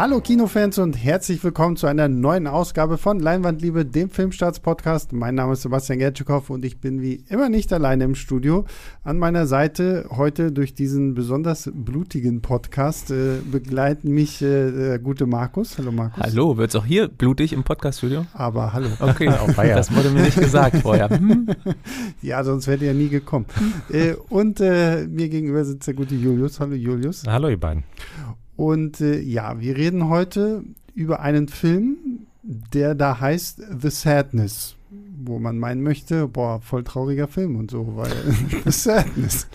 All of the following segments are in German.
Hallo Kinofans und herzlich willkommen zu einer neuen Ausgabe von Leinwandliebe, dem Filmstarts-Podcast. Mein Name ist Sebastian Gertschikow und ich bin wie immer nicht alleine im Studio. An meiner Seite heute durch diesen besonders blutigen Podcast äh, begleiten mich äh, der gute Markus. Hallo Markus. Hallo, wird es auch hier blutig im Podcast-Studio? Aber hallo. Okay, das wurde mir nicht gesagt vorher. Hm. ja, sonst wäre ihr ja nie gekommen. äh, und äh, mir gegenüber sitzt der gute Julius. Hallo Julius. Hallo ihr beiden. Und äh, ja, wir reden heute über einen Film, der da heißt The Sadness, wo man meinen möchte, boah, voll trauriger Film und so, weil The Sadness.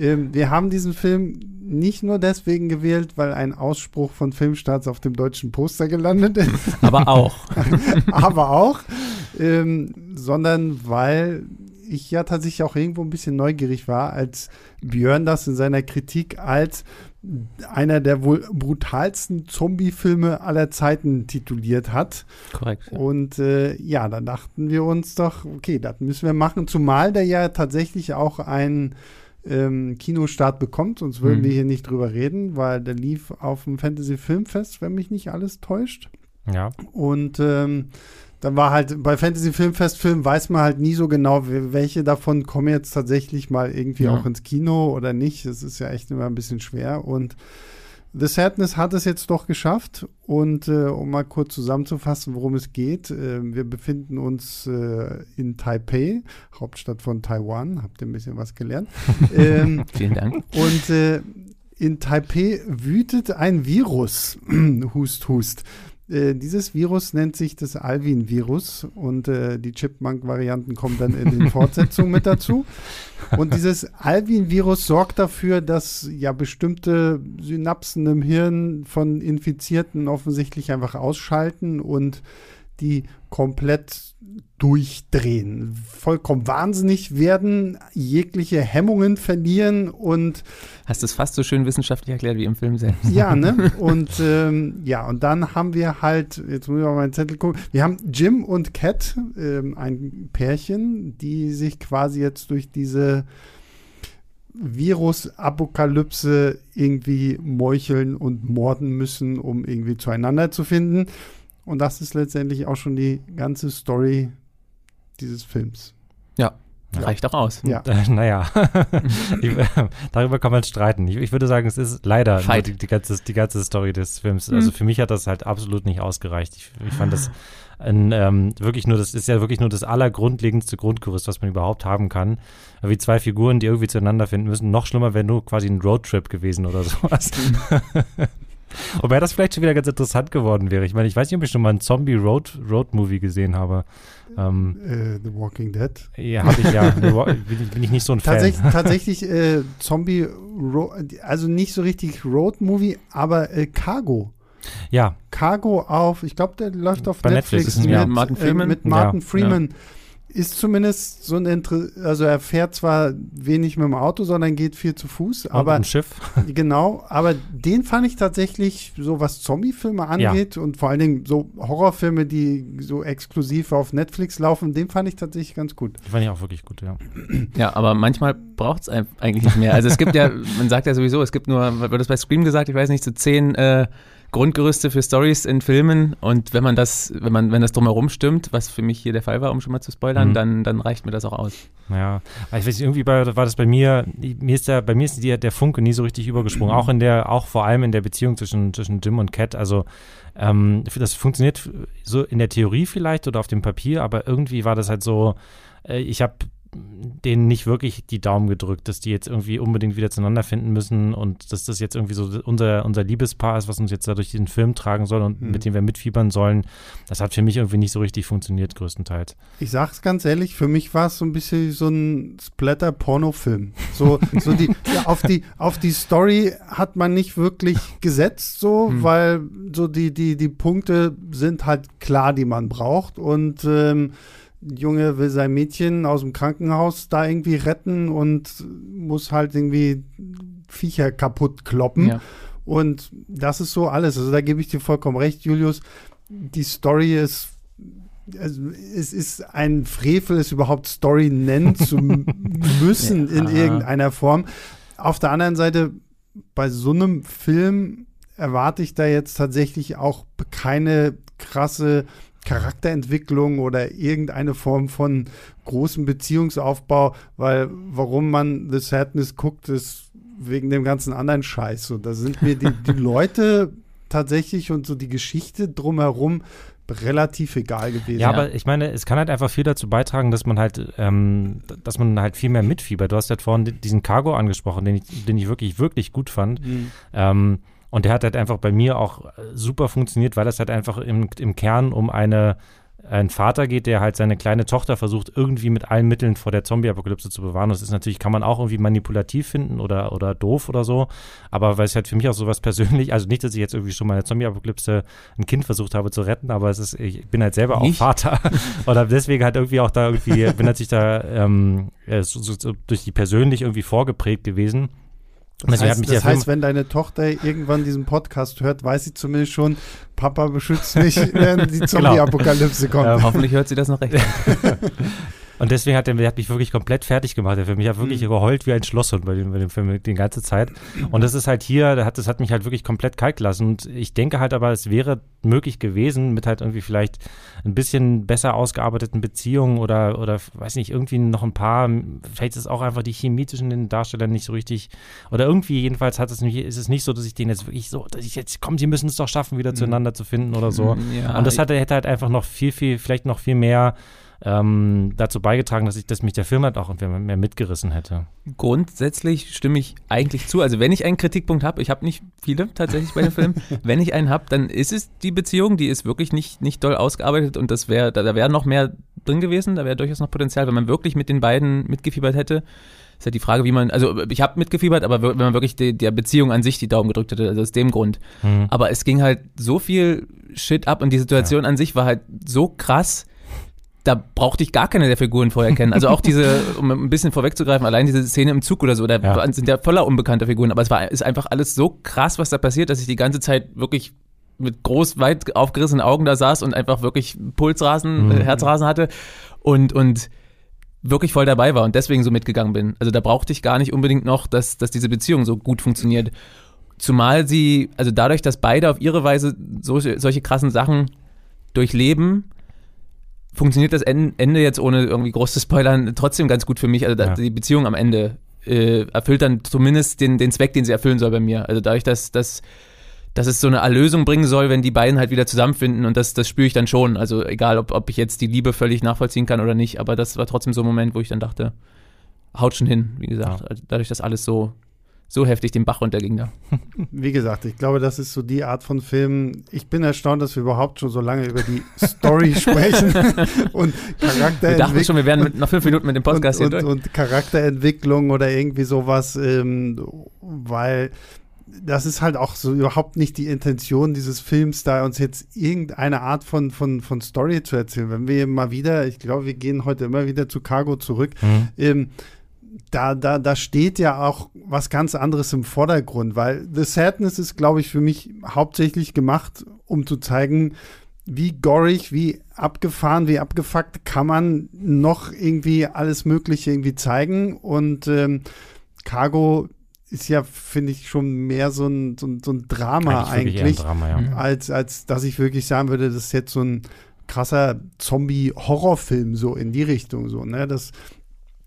Ähm, wir haben diesen Film nicht nur deswegen gewählt, weil ein Ausspruch von Filmstarts auf dem deutschen Poster gelandet ist. Aber auch. Aber auch, ähm, sondern weil ich ja tatsächlich auch irgendwo ein bisschen neugierig war, als Björn das in seiner Kritik als einer der wohl brutalsten Zombie-Filme aller Zeiten tituliert hat. Korrekt. Ja. Und äh, ja, dann dachten wir uns doch, okay, das müssen wir machen, zumal der ja tatsächlich auch einen ähm, Kinostart bekommt, sonst würden mhm. wir hier nicht drüber reden, weil der lief auf dem Fantasy Filmfest, wenn mich nicht alles täuscht. Ja. Und ähm, dann war halt bei Fantasy Filmfest Film weiß man halt nie so genau, welche davon kommen jetzt tatsächlich mal irgendwie ja. auch ins Kino oder nicht. Das ist ja echt immer ein bisschen schwer. Und The Sadness hat es jetzt doch geschafft. Und äh, um mal kurz zusammenzufassen, worum es geht, äh, wir befinden uns äh, in Taipei, Hauptstadt von Taiwan. Habt ihr ein bisschen was gelernt? ähm, Vielen Dank. Und äh, in Taipei wütet ein Virus. hust, hust. Äh, dieses Virus nennt sich das Alvin-Virus und äh, die Chipmunk-Varianten kommen dann in den Fortsetzungen mit dazu. Und dieses Alvin-Virus sorgt dafür, dass ja bestimmte Synapsen im Hirn von Infizierten offensichtlich einfach ausschalten und die komplett durchdrehen, vollkommen wahnsinnig werden, jegliche Hemmungen verlieren und hast es fast so schön wissenschaftlich erklärt wie im Film selbst. Ja, ne? Und ähm, ja, und dann haben wir halt, jetzt muss ich mal meinen Zettel gucken, wir haben Jim und Cat, ähm, ein Pärchen, die sich quasi jetzt durch diese Virus-Apokalypse irgendwie meucheln und morden müssen, um irgendwie zueinander zu finden. Und das ist letztendlich auch schon die ganze Story dieses Films. Ja, ja. Reicht auch aus. Ja. Äh, naja, ich, äh, darüber kann man streiten. Ich, ich, würde sagen, es ist leider die, die, ganze, die ganze Story des Films. Mhm. Also für mich hat das halt absolut nicht ausgereicht. Ich, ich fand das ein, ähm, wirklich nur, das ist ja wirklich nur das allergrundlegendste Grundgerüst, was man überhaupt haben kann. Wie zwei Figuren, die irgendwie zueinander finden müssen. Noch schlimmer wäre nur quasi ein Roadtrip gewesen oder sowas. Wobei das vielleicht schon wieder ganz interessant geworden wäre. Ich meine, ich weiß nicht, ob ich schon mal einen Zombie-Road-Movie Road gesehen habe. Ähm, äh, The Walking Dead. Ja, habe ich ja. bin, ich, bin ich nicht so ein tatsächlich, Fan. Tatsächlich äh, Zombie, also nicht so richtig Road-Movie, aber äh, Cargo. Ja. Cargo auf, ich glaube, der läuft auf Bei Netflix, Netflix mit, ja. Martin Freeman. mit Martin ja, Freeman. Ja ist zumindest so ein Inter also er fährt zwar wenig mit dem Auto, sondern geht viel zu Fuß, Und aber Schiff. genau, aber den fand ich tatsächlich so was Zombie-Filme angeht ja. und vor allen Dingen so Horrorfilme, die so exklusiv auf Netflix laufen, den fand ich tatsächlich ganz gut. Die fand ich auch wirklich gut, ja. Ja, aber manchmal braucht es eigentlich nicht mehr. Also es gibt ja, man sagt ja sowieso, es gibt nur, wird das bei Scream gesagt, ich weiß nicht, so zehn äh, Grundgerüste für Stories in Filmen und wenn man das, wenn man, wenn das drumherum stimmt, was für mich hier der Fall war, um schon mal zu spoilern, mhm. dann, dann reicht mir das auch aus. Ja, ich weiß nicht, irgendwie war, das bei mir, mir ist der, bei mir ist die, der Funke nie so richtig übergesprungen, auch in der, auch vor allem in der Beziehung zwischen, zwischen Jim und Cat, also ähm, das funktioniert so in der Theorie vielleicht oder auf dem Papier, aber irgendwie war das halt so, äh, ich habe denen nicht wirklich die Daumen gedrückt, dass die jetzt irgendwie unbedingt wieder zueinander finden müssen und dass das jetzt irgendwie so unser, unser Liebespaar ist, was uns jetzt da durch diesen Film tragen soll und mhm. mit dem wir mitfiebern sollen. Das hat für mich irgendwie nicht so richtig funktioniert, größtenteils. Ich sag's ganz ehrlich, für mich war es so ein bisschen so ein Splatter-Porno-Film. So, so die, ja, auf die, auf die Story hat man nicht wirklich gesetzt, so, mhm. weil so die, die, die Punkte sind halt klar, die man braucht und ähm, Junge will sein Mädchen aus dem Krankenhaus da irgendwie retten und muss halt irgendwie Viecher kaputt kloppen. Ja. Und das ist so alles. Also da gebe ich dir vollkommen recht, Julius. Die Story ist also es ist ein Frevel, es überhaupt Story nennen zu müssen ja. in irgendeiner Form. Auf der anderen Seite, bei so einem Film erwarte ich da jetzt tatsächlich auch keine krasse Charakterentwicklung oder irgendeine Form von großem Beziehungsaufbau, weil warum man The Sadness guckt, ist wegen dem ganzen anderen Scheiß. So, da sind mir die, die Leute tatsächlich und so die Geschichte drumherum relativ egal gewesen. Ja, aber ich meine, es kann halt einfach viel dazu beitragen, dass man halt, ähm, dass man halt viel mehr mitfiebert. Du hast ja vorhin diesen Cargo angesprochen, den ich, den ich wirklich, wirklich gut fand. Mhm. Ähm, und der hat halt einfach bei mir auch äh, super funktioniert, weil es halt einfach im, im Kern um eine ein Vater geht, der halt seine kleine Tochter versucht, irgendwie mit allen Mitteln vor der Zombie-Apokalypse zu bewahren. Das ist natürlich, kann man auch irgendwie manipulativ finden oder, oder doof oder so. Aber weil es halt für mich auch sowas persönlich, also nicht, dass ich jetzt irgendwie schon mal in der Zombie-Apokalypse ein Kind versucht habe zu retten, aber es ist, ich bin halt selber nicht? auch Vater. oder deswegen halt irgendwie auch da irgendwie, bin natürlich da ähm, äh, so, so, durch die persönlich irgendwie vorgeprägt gewesen. Das, heißt, das heißt, wenn deine Tochter irgendwann diesen Podcast hört, weiß sie zumindest schon, Papa beschützt mich, wenn die genau. Zombie-Apokalypse kommt. Ja, hoffentlich hört sie das noch recht. Und deswegen hat er, der hat mich wirklich komplett fertig gemacht. Der für mich hat wirklich mhm. geheult wie ein Schlosshund bei dem, bei dem Film die ganze Zeit. Und das ist halt hier, das hat, das hat mich halt wirklich komplett kalt gelassen. Und ich denke halt aber, es wäre möglich gewesen, mit halt irgendwie vielleicht ein bisschen besser ausgearbeiteten Beziehungen oder, oder weiß nicht, irgendwie noch ein paar, vielleicht ist auch einfach die Chemie zwischen den Darstellern nicht so richtig, oder irgendwie jedenfalls hat es nicht, ist es nicht so, dass ich denen jetzt wirklich so, dass ich jetzt, komm, sie müssen es doch schaffen, wieder mhm. zueinander zu finden oder so. Ja, und das hat, hätte halt einfach noch viel, viel, vielleicht noch viel mehr ähm, dazu beigetragen, dass ich, dass mich der Film halt auch mehr mitgerissen hätte. Grundsätzlich stimme ich eigentlich zu. Also wenn ich einen Kritikpunkt habe, ich habe nicht viele tatsächlich bei dem Film, wenn ich einen habe, dann ist es die Beziehung, die ist wirklich nicht, nicht doll ausgearbeitet und das wäre, da, da wäre noch mehr drin gewesen, da wäre durchaus noch Potenzial, wenn man wirklich mit den beiden mitgefiebert hätte. Ist ja die Frage, wie man, also ich habe mitgefiebert, aber wenn man wirklich die, der Beziehung an sich die Daumen gedrückt hätte, also aus dem Grund. Mhm. Aber es ging halt so viel Shit ab und die Situation ja. an sich war halt so krass, da brauchte ich gar keine der Figuren vorher kennen. Also auch diese, um ein bisschen vorwegzugreifen, allein diese Szene im Zug oder so, da ja. sind ja voller unbekannter Figuren, aber es war ist einfach alles so krass, was da passiert, dass ich die ganze Zeit wirklich mit groß, weit aufgerissenen Augen da saß und einfach wirklich Pulsrasen, mhm. Herzrasen hatte und, und wirklich voll dabei war und deswegen so mitgegangen bin. Also da brauchte ich gar nicht unbedingt noch, dass, dass diese Beziehung so gut funktioniert. Zumal sie, also dadurch, dass beide auf ihre Weise so, solche krassen Sachen durchleben, funktioniert das Ende jetzt ohne irgendwie groß zu spoilern trotzdem ganz gut für mich. Also ja. die Beziehung am Ende äh, erfüllt dann zumindest den, den Zweck, den sie erfüllen soll bei mir. Also dadurch, dass, dass, dass es so eine Erlösung bringen soll, wenn die beiden halt wieder zusammenfinden und das, das spüre ich dann schon. Also egal, ob, ob ich jetzt die Liebe völlig nachvollziehen kann oder nicht, aber das war trotzdem so ein Moment, wo ich dann dachte, haut schon hin, wie gesagt. Ja. Also dadurch, dass alles so so heftig den Bach runterging da. Wie gesagt, ich glaube, das ist so die Art von Film. Ich bin erstaunt, dass wir überhaupt schon so lange über die Story sprechen und Charakterentwicklung. Wir dachten schon, wir wären mit, noch fünf Minuten mit dem Podcast und, hier und, durch. Und Charakterentwicklung oder irgendwie sowas, ähm, weil das ist halt auch so überhaupt nicht die Intention dieses Films, da uns jetzt irgendeine Art von, von, von Story zu erzählen. Wenn wir mal wieder, ich glaube, wir gehen heute immer wieder zu Cargo zurück, mhm. ähm, da, da, da steht ja auch was ganz anderes im Vordergrund, weil The Sadness ist, glaube ich, für mich hauptsächlich gemacht, um zu zeigen, wie gorig, wie abgefahren, wie abgefuckt kann man noch irgendwie alles Mögliche irgendwie zeigen. Und ähm, Cargo ist ja, finde ich, schon mehr so ein, so ein, so ein Drama eigentlich, eigentlich Drama, ja. Mhm. als, als dass ich wirklich sagen würde, das ist jetzt so ein krasser Zombie-Horrorfilm, so in die Richtung. So, ne? Das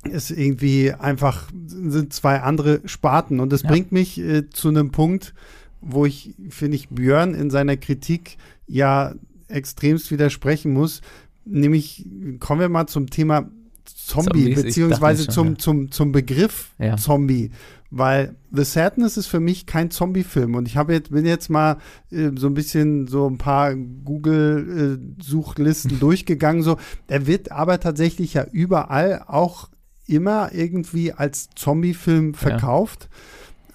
ist irgendwie einfach, sind zwei andere Sparten. Und das ja. bringt mich äh, zu einem Punkt, wo ich, finde ich, Björn in seiner Kritik ja extremst widersprechen muss. Nämlich kommen wir mal zum Thema Zombie, Zombies, beziehungsweise schon, zum, ja. zum, zum Begriff ja. Zombie. Weil The Sadness ist für mich kein Zombie-Film. Und ich habe jetzt, bin jetzt mal äh, so ein bisschen so ein paar Google-Suchlisten äh, durchgegangen. So, er wird aber tatsächlich ja überall auch immer irgendwie als Zombie-Film verkauft. Ja.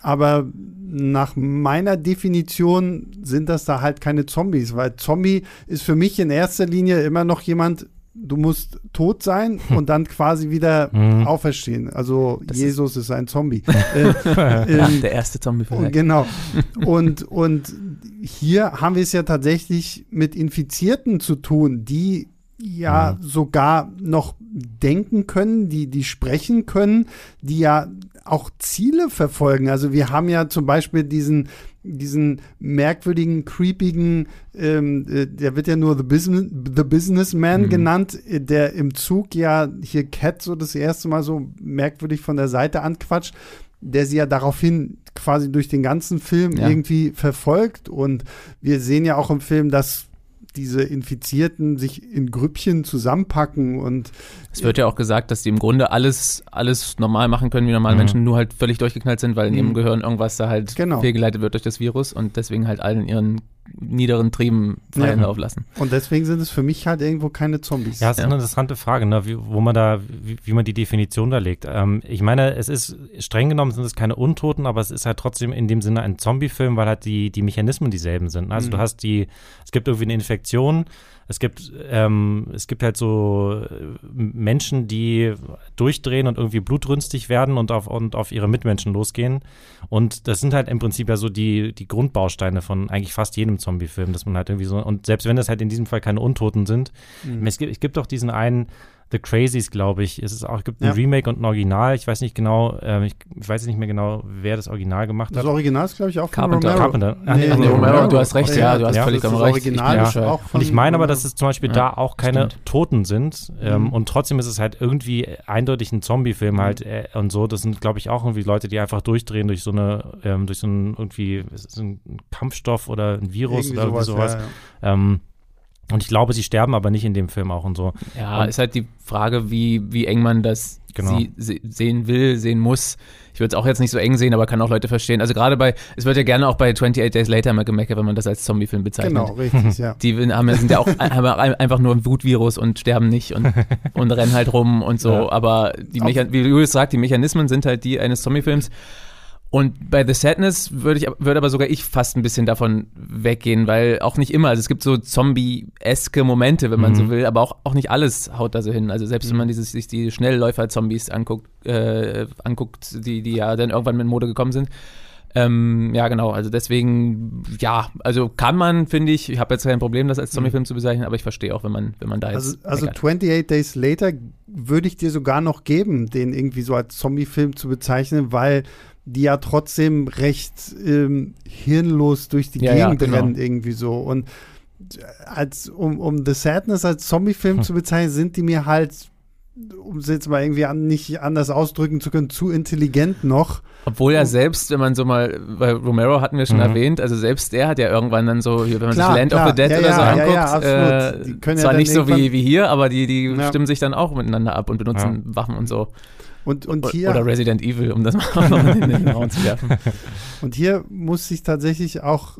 Aber nach meiner Definition sind das da halt keine Zombies, weil Zombie ist für mich in erster Linie immer noch jemand, du musst tot sein hm. und dann quasi wieder mhm. auferstehen. Also das Jesus ist, ist, ein Zombie. äh, äh, der erste Zombie. -Film. Genau. Und, und hier haben wir es ja tatsächlich mit Infizierten zu tun, die ja mhm. sogar noch denken können, die, die sprechen können, die ja auch Ziele verfolgen. Also wir haben ja zum Beispiel diesen, diesen merkwürdigen, creepigen, ähm, äh, der wird ja nur The, Business, The Businessman mhm. genannt, der im Zug ja hier Cat so das erste Mal so merkwürdig von der Seite anquatscht, der sie ja daraufhin quasi durch den ganzen Film ja. irgendwie verfolgt. Und wir sehen ja auch im Film, dass diese Infizierten sich in Grüppchen zusammenpacken und es wird ja auch gesagt, dass die im Grunde alles, alles normal machen können wie normale mhm. Menschen, nur halt völlig durchgeknallt sind, weil in ihrem mhm. Gehirn irgendwas da halt genau. fehlgeleitet wird durch das Virus und deswegen halt allen ihren niederen Trieben freien ja. Lauf lassen. Und deswegen sind es für mich halt irgendwo keine Zombies. Ja, das ist eine interessante Frage, ne? wie, wo man da, wie, wie, man die Definition da legt. Ähm, ich meine, es ist streng genommen sind es keine Untoten, aber es ist halt trotzdem in dem Sinne ein Zombie-Film, weil halt die, die Mechanismen dieselben sind. Also mhm. du hast die, es gibt irgendwie eine Infektion, es gibt, ähm, es gibt halt so äh, Menschen, die durchdrehen und irgendwie blutrünstig werden und auf, und auf ihre Mitmenschen losgehen. Und das sind halt im Prinzip ja so die, die Grundbausteine von eigentlich fast jedem Zombie-Film, dass man halt irgendwie so, und selbst wenn das halt in diesem Fall keine Untoten sind, mhm. es, gibt, es gibt doch diesen einen, The Crazies, glaube ich. Es ist auch, gibt ein ja. Remake und ein Original. Ich weiß nicht genau, äh, ich, ich, weiß nicht mehr genau, wer das Original gemacht hat. Das Original ist, glaube ich, auch Carpenter. von Carpenter. Ach, nee, nee, nee, Romero, du hast recht, ja, du hast ja, völlig recht. Original ich, ja. auch und ich meine aber, dass es zum Beispiel da auch keine stimmt. Toten sind. Ähm, mhm. Und trotzdem ist es halt irgendwie eindeutig ein Zombie-Film mhm. halt äh, und so. Das sind, glaube ich, auch irgendwie Leute, die einfach durchdrehen durch so eine, ähm, durch so ein irgendwie so ein Kampfstoff oder ein Virus irgendwie oder sowas. sowas. Ähm, und ich glaube, sie sterben aber nicht in dem Film auch und so. Ja, und ist halt die Frage, wie, wie eng man das genau. sie, sehen will, sehen muss. Ich würde es auch jetzt nicht so eng sehen, aber kann auch Leute verstehen. Also gerade bei, es wird ja gerne auch bei 28 Days Later mal gemeckert, wenn man das als Zombie-Film bezeichnet. Genau, richtig, ja. Die haben, sind ja auch haben einfach nur ein Wutvirus und sterben nicht und, und rennen halt rum und so. Ja. Aber die wie Julius sagt, die Mechanismen sind halt die eines Zombie-Films. Und bei The Sadness würde ich, würde aber sogar ich fast ein bisschen davon weggehen, weil auch nicht immer, also es gibt so Zombie-eske Momente, wenn man mhm. so will, aber auch, auch nicht alles haut da so hin. Also selbst mhm. wenn man dieses, sich die Schnellläufer-Zombies anguckt, äh, anguckt, die, die ja dann irgendwann mit Mode gekommen sind. Ähm, ja, genau, also deswegen, ja, also kann man, finde ich, ich habe jetzt kein Problem, das als Zombie-Film zu bezeichnen, aber ich verstehe auch, wenn man, wenn man da jetzt. Also, also 28 Days Later würde ich dir sogar noch geben, den irgendwie so als Zombie-Film zu bezeichnen, weil die ja trotzdem recht ähm, hirnlos durch die ja, Gegend ja, genau. rennen, irgendwie so. Und als, um, um The Sadness als Zombie-Film hm. zu bezeichnen, sind die mir halt, um es jetzt mal irgendwie an, nicht anders ausdrücken zu können, zu intelligent noch. Obwohl ja selbst, wenn man so mal, weil Romero hatten wir schon mhm. erwähnt, also selbst der hat ja irgendwann dann so, wenn man klar, sich Land klar. of the Dead ja, oder so anguckt, äh, zwar nicht so wie, wie hier, aber die, die stimmen sich dann auch miteinander ab und benutzen Waffen und so. Und, und hier, Oder Resident Evil, um das mal noch in den Raum zu werfen. Und hier muss ich tatsächlich auch,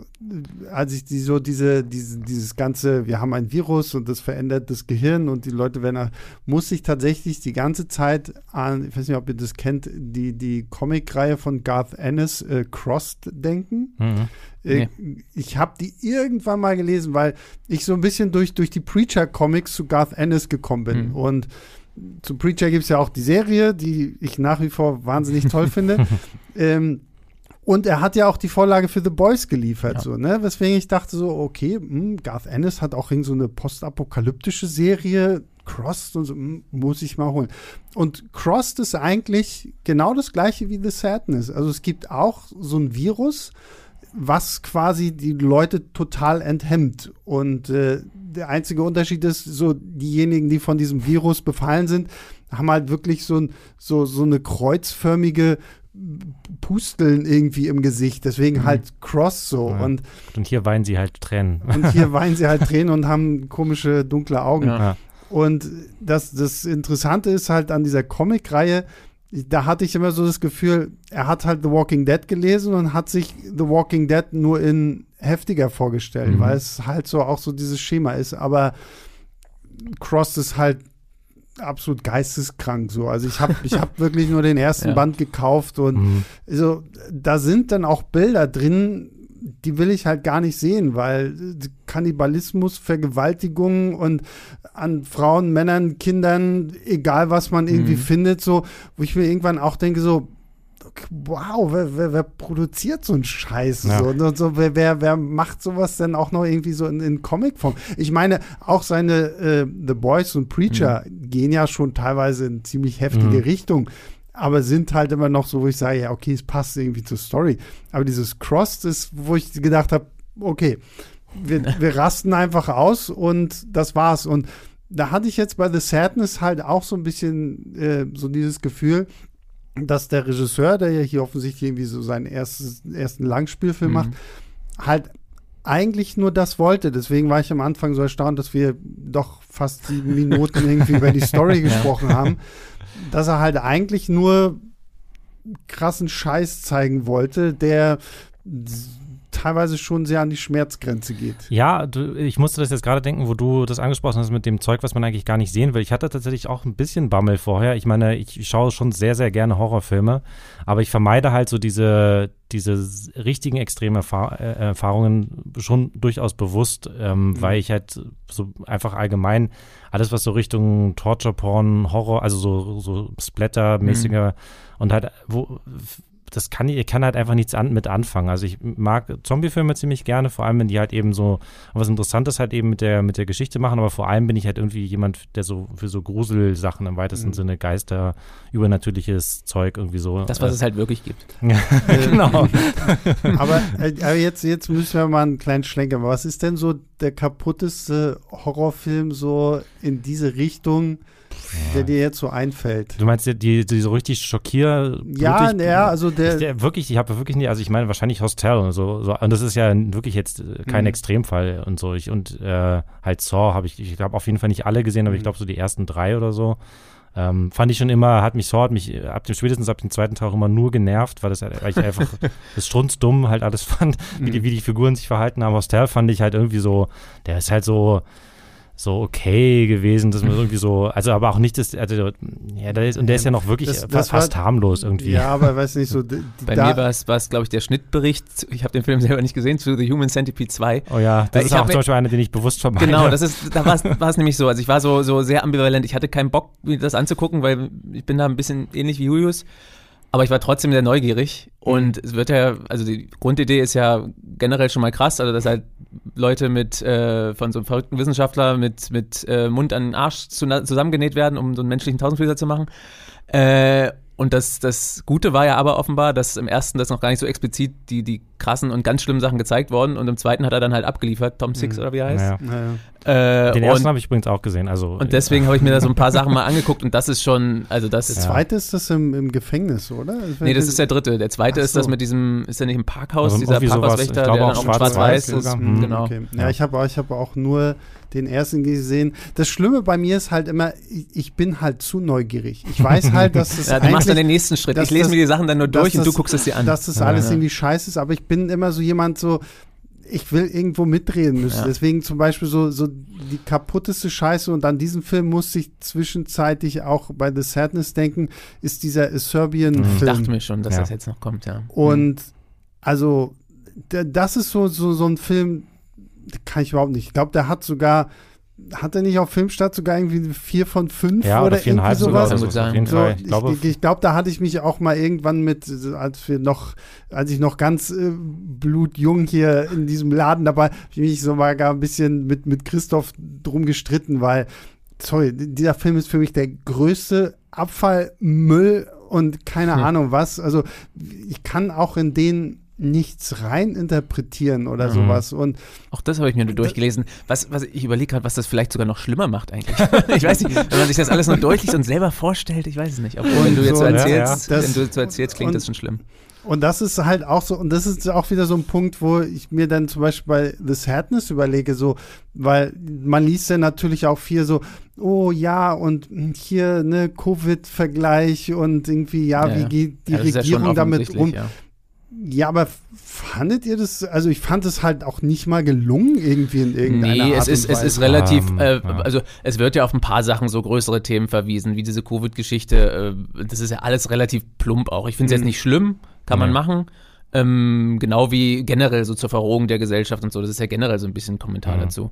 als ich die, so diese, diese, dieses ganze, wir haben ein Virus und das verändert das Gehirn und die Leute werden, muss ich tatsächlich die ganze Zeit an, ich weiß nicht, ob ihr das kennt, die, die Comic-Reihe von Garth Ennis, äh, Crossed, denken. Mhm. Äh, nee. Ich habe die irgendwann mal gelesen, weil ich so ein bisschen durch, durch die Preacher-Comics zu Garth Ennis gekommen bin. Mhm. Und zu Preacher gibt es ja auch die Serie, die ich nach wie vor wahnsinnig toll finde. Ähm, und er hat ja auch die Vorlage für The Boys geliefert, ja. so, ne? Weswegen ich dachte so, okay, mh, hm, Garth Ennis hat auch so eine postapokalyptische Serie, Crossed und so, mh, hm, muss ich mal holen. Und Crossed ist eigentlich genau das gleiche wie The Sadness. Also es gibt auch so ein Virus, was quasi die Leute total enthemmt. Und äh, der einzige Unterschied ist, so diejenigen, die von diesem Virus befallen sind, haben halt wirklich so, ein, so, so eine kreuzförmige Pusteln irgendwie im Gesicht. Deswegen mhm. halt Cross so. Ja. Und, und hier weinen sie halt Tränen. Und hier weinen sie halt Tränen und haben komische, dunkle Augen. Ja. Und das, das Interessante ist halt an dieser Comic-Reihe, da hatte ich immer so das Gefühl, er hat halt The Walking Dead gelesen und hat sich The Walking Dead nur in heftiger vorgestellt, mhm. weil es halt so auch so dieses Schema ist. Aber Cross ist halt absolut geisteskrank so. Also ich habe ich hab wirklich nur den ersten ja. Band gekauft und mhm. also, da sind dann auch Bilder drin, die will ich halt gar nicht sehen, weil Kannibalismus, Vergewaltigung und an Frauen, Männern, Kindern, egal was man irgendwie mhm. findet, so, wo ich mir irgendwann auch denke, so, wow, wer, wer, wer produziert so einen Scheiß? Ja. So, und so, wer, wer, macht sowas denn auch noch irgendwie so in, in Comicform? Ich meine, auch seine äh, The Boys und Preacher gehen ja schon teilweise in ziemlich heftige Mhm. Richtung. Aber sind halt immer noch so, wo ich sage, ja, okay, es passt irgendwie zur Story. Aber dieses Crossed ist, wo ich gedacht habe, okay, wir, wir rasten einfach aus und das war's. Und da hatte ich jetzt bei The Sadness halt auch so ein bisschen äh, so dieses Gefühl, dass der Regisseur, der ja hier offensichtlich irgendwie so seinen erstes, ersten Langspielfilm Mhm. macht, halt eigentlich nur das wollte. Deswegen war ich am Anfang so erstaunt, dass wir doch fast sieben Minuten irgendwie über die Story gesprochen haben. Dass er halt eigentlich nur krassen Scheiß zeigen wollte, der teilweise schon sehr an die Schmerzgrenze geht. Ja, du, ich musste das jetzt gerade denken, wo du das angesprochen hast mit dem Zeug, was man eigentlich gar nicht sehen will. Ich hatte tatsächlich auch ein bisschen Bammel vorher. Ich meine, ich schaue schon sehr, sehr gerne Horrorfilme, aber ich vermeide halt so diese, diese richtigen extremen Erfahr äh, Erfahrungen schon durchaus bewusst, ähm, weil ich halt so einfach allgemein alles, was so Richtung Torture Porn, Horror, also so, so Splatter-mäßiger und halt, wo das kann ich kann halt einfach nichts an, mit anfangen. Also ich mag Zombiefilme ziemlich gerne, vor allem wenn die halt eben so was Interessantes halt eben mit der mit der Geschichte machen, aber vor allem bin ich halt irgendwie jemand, der so für so Gruselsachen im weitesten Mhm. Sinne Geister, übernatürliches Zeug irgendwie so. Das, was es halt wirklich gibt. genau. aber, äh, aber jetzt, jetzt müssen wir mal einen kleinen Schlenker. machen. Was ist denn so der kaputteste Horrorfilm so in diese Richtung, der dir jetzt so einfällt? Du meinst die, die, die so richtig schockier Ja, naja, also Ich, der, der, wirklich, ich habe wirklich nie, also ich meine wahrscheinlich Hostel und so, so und das ist ja wirklich jetzt äh, kein Mhm. Extremfall und so. Ich, und äh, halt Saw habe ich, ich glaube auf jeden Fall nicht alle gesehen, aber ich Mhm. glaube so die ersten drei oder so. Ähm, fand ich schon immer, hat mich Saw, hat mich äh, ab dem spätestens ab dem zweiten auch immer nur genervt, weil, das, weil ich einfach das strunzdumm halt alles fand, wie, die, wie die Figuren sich verhalten haben. Hostel fand ich halt irgendwie so, der ist halt so, so okay gewesen, dass man irgendwie so, also aber auch nicht das, also, ja, der ist, und der ist ja noch wirklich Das- das fast, war- harmlos irgendwie. ja, aber weiß nicht so. Die, die Bei da, mir war es, war es glaube ich, der Schnittbericht. Ich habe den Film selber nicht gesehen, zu The Human Centipede 2. Oh ja, das Äh, ist ich auch zum Beispiel einer, den ich bewusst vermeide. Genau, das ist, da war es war es nämlich so. Also ich war so, so sehr ambivalent. Ich hatte keinen Bock, mir das anzugucken, weil ich bin da ein bisschen ähnlich wie Julius. Aber ich war trotzdem sehr neugierig. Und es wird ja, also die Grundidee ist ja generell schon mal krass. Also dass halt Leute mit, äh, von so einem verrückten Wissenschaftler mit, mit äh, Mund an den Arsch zu, zusammengenäht werden, um so einen menschlichen Tausendfüßer zu machen. Äh, und das, das Gute war ja aber offenbar, dass im ersten das noch gar nicht so explizit die, die krassen und ganz schlimmen Sachen gezeigt worden und im zweiten hat er dann halt abgeliefert, Tom Six Mhm. oder wie er heißt. Ja. naja. Äh, Den ersten habe ich übrigens auch gesehen. Also, und deswegen habe ich mir da so ein paar Sachen mal angeguckt und das ist schon, also das ist. zweite ist das im, im Gefängnis, oder? Nee, das ist der dritte. Der zweite Ach ist das so. mit diesem, ist der nicht im Parkhaus, Also dieser Parkhauswächter, ich glaube der auch dann auch schwarz-weiß ist. Mhm, Genau. Okay. Ja, Ja. ich habe ich hab auch nur den ersten gesehen. Das Schlimme bei mir ist halt immer, ich, ich bin halt zu neugierig. Ich weiß halt, dass das Ja, du machst dann den nächsten Schritt. Ich lese das- mir die Sachen dann nur durch und du guckst es dir an. dass das Ja, alles ja. irgendwie scheiße ist, aber ich bin immer so jemand so, ich will irgendwo mitreden müssen. Ja. Deswegen zum Beispiel so, so die kaputteste Scheiße und an diesen Film musste ich zwischenzeitlich auch bei The Sadness denken, ist dieser Mhm. ich Serbian-Film. dachte mir schon, dass Ja. das jetzt noch kommt, ja. Und also, da- das ist so, so, so ein Film, kann ich überhaupt nicht. Ich glaube, der hat sogar, hat er nicht auf Filmstadt sogar irgendwie vier von fünf ja, oder viereinhalb irgendwie sogar. sowas? Also gut sein. auf jeden So, Fall. Ich glaube, ich, ich glaube, da hatte ich mich auch mal irgendwann mit, als wir noch, als ich noch ganz äh, blutjung hier in diesem Laden dabei, habe ich mich so mal gar ein bisschen mit, mit Christoph drum gestritten, weil, sorry, dieser Film ist für mich der größte Abfallmüll und keine Hm. Ahnung was. Also ich kann auch in den nichts rein interpretieren oder Mhm. sowas. Und Auch das habe ich mir nur durchgelesen. Was, was ich überlege gerade, was das vielleicht sogar noch schlimmer macht eigentlich. ich weiß nicht, wenn man sich das alles nur durchliest und selber vorstellt, ich weiß es nicht. Obwohl, wenn du jetzt so ja, erzählst, ja. Das- wenn du jetzt so erzählst, klingt und- das schon schlimm. Und das ist halt auch so, und das ist auch wieder so ein Punkt, wo ich mir dann zum Beispiel bei The Sadness überlege, so, weil man liest ja natürlich auch viel so, oh ja, und hier, ne, Covid-Vergleich und irgendwie, ja, Ja, wie ja. geht die Ja, ist ja Regierung damit um? Ja. Aber fandet ihr das, also ich fand es halt auch nicht mal gelungen, irgendwie in irgendeiner Nee, Art es ist, und es ist Weise. relativ, Ähm, äh, ja. also es wird ja auf ein paar Sachen so größere Themen verwiesen, wie diese Covid-Geschichte. Äh, das ist ja alles relativ plump auch. Ich finde es Mhm. jetzt nicht schlimm, kann man Nee. machen. Ähm, genau wie generell so zur Verrohung der Gesellschaft und so. Das ist ja generell so ein bisschen ein Kommentar Mhm. dazu.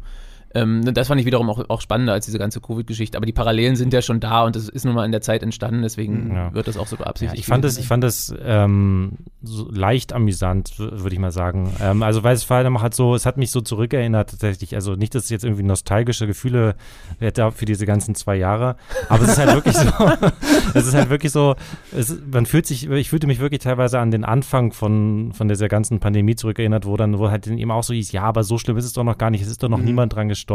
Ähm, das fand ich wiederum auch, auch spannender als diese ganze Covid-Geschichte. Aber die Parallelen sind ja schon da und das ist nun mal in der Zeit entstanden, deswegen ja. wird das auch so beabsichtigt. Ja, ich fand das, ich fand das ähm, so leicht amüsant, würde ich mal sagen. Ähm, also weil es vor allem halt so, es hat mich so zurückerinnert tatsächlich. Also nicht, dass es jetzt irgendwie nostalgische Gefühle hätte für diese ganzen zwei Jahre, aber es ist halt wirklich so, es ist halt wirklich so, es, man fühlt sich, ich fühlte mich wirklich teilweise an den Anfang von, von dieser ganzen Pandemie zurückerinnert, wo dann, wo halt eben auch so hieß, ja, aber so schlimm ist es doch noch gar nicht, es ist doch noch mhm. niemand dran gestorben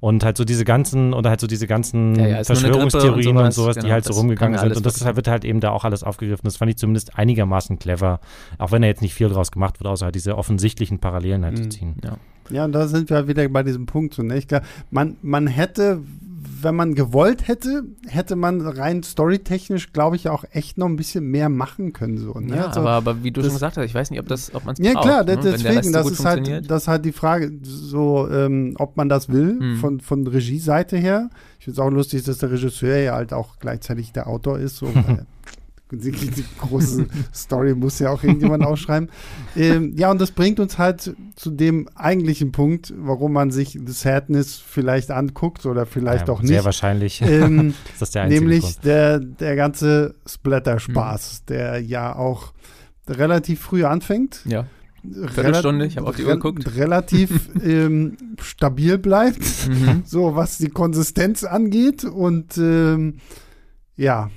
und halt so diese ganzen, oder halt so diese ganzen ja, ja, Verschwörungstheorien und sowas, und sowas genau, die halt so rumgegangen sind und das ist wird halt eben da auch alles aufgegriffen. Das fand ich zumindest einigermaßen clever, auch wenn da jetzt nicht viel draus gemacht wird, außer halt diese offensichtlichen Parallelen halt mhm. zu ziehen. Ja. Ja, und da sind wir wieder bei diesem Punkt. So, ne? ich man, man hätte, wenn man gewollt hätte, hätte man rein storytechnisch, glaube ich, auch echt noch ein bisschen mehr machen können. So, ne? Ja, also, aber, aber wie du das, schon gesagt hast, ich weiß nicht, ob, das, ob man es Ja, braucht, klar, ne? deswegen, das ist, halt, das ist halt die Frage, so, ähm, ob man das will, hm. von, von Regie-Seite her. Ich finde es auch lustig, dass der Regisseur ja halt auch gleichzeitig der Autor ist. So, die, die große Story muss ja auch irgendjemand ausschreiben. Ähm, ja, und das bringt uns halt zu dem eigentlichen Punkt, warum man sich The Sadness vielleicht anguckt oder vielleicht ja, auch nicht. Sehr wahrscheinlich ähm, ist das der einzige Nämlich der, der ganze Splatter-Spaß, mhm. der ja auch relativ früh anfängt. Ja. Viertelstunde, ich habe auf die Uhr geguckt. Relativ ähm, stabil bleibt, mhm. so was die Konsistenz angeht und ähm, ja,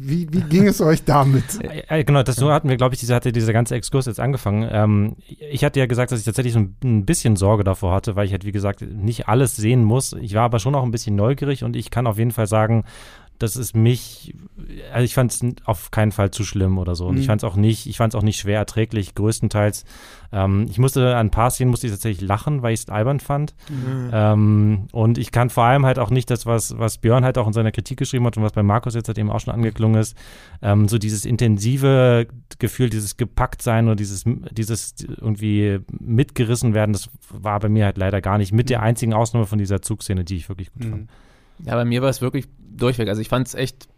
wie, wie ging es euch damit? Genau, das so hatten wir, glaube ich, diese, hatte dieser ganze Exkurs jetzt angefangen. Ähm, ich hatte ja gesagt, dass ich tatsächlich so ein, ein, bisschen Sorge davor hatte, weil ich halt, wie gesagt, nicht alles sehen muss. Ich war aber schon auch ein bisschen neugierig und ich kann auf jeden Fall sagen, das ist mich, also ich fand es auf keinen Fall zu schlimm oder so. Und mhm. ich fand es auch nicht, ich fand es auch nicht schwer erträglich, größtenteils. Ähm, ich musste an ein paar Szenen musste ich tatsächlich lachen, weil ich es albern fand. Mhm. Ähm, und ich kann vor allem halt auch nicht das, was, was Björn halt auch in seiner Kritik geschrieben hat und was bei Markus jetzt halt eben auch schon angeklungen ist, ähm, so dieses intensive Gefühl, dieses gepackt sein oder dieses, dieses irgendwie mitgerissen werden, das war bei mir halt leider gar nicht mit der mhm. einzigen Ausnahme von dieser Zugszene, die ich wirklich gut mhm. fand. Ja, bei mir war es wirklich durchweg. Also ich fand es echt,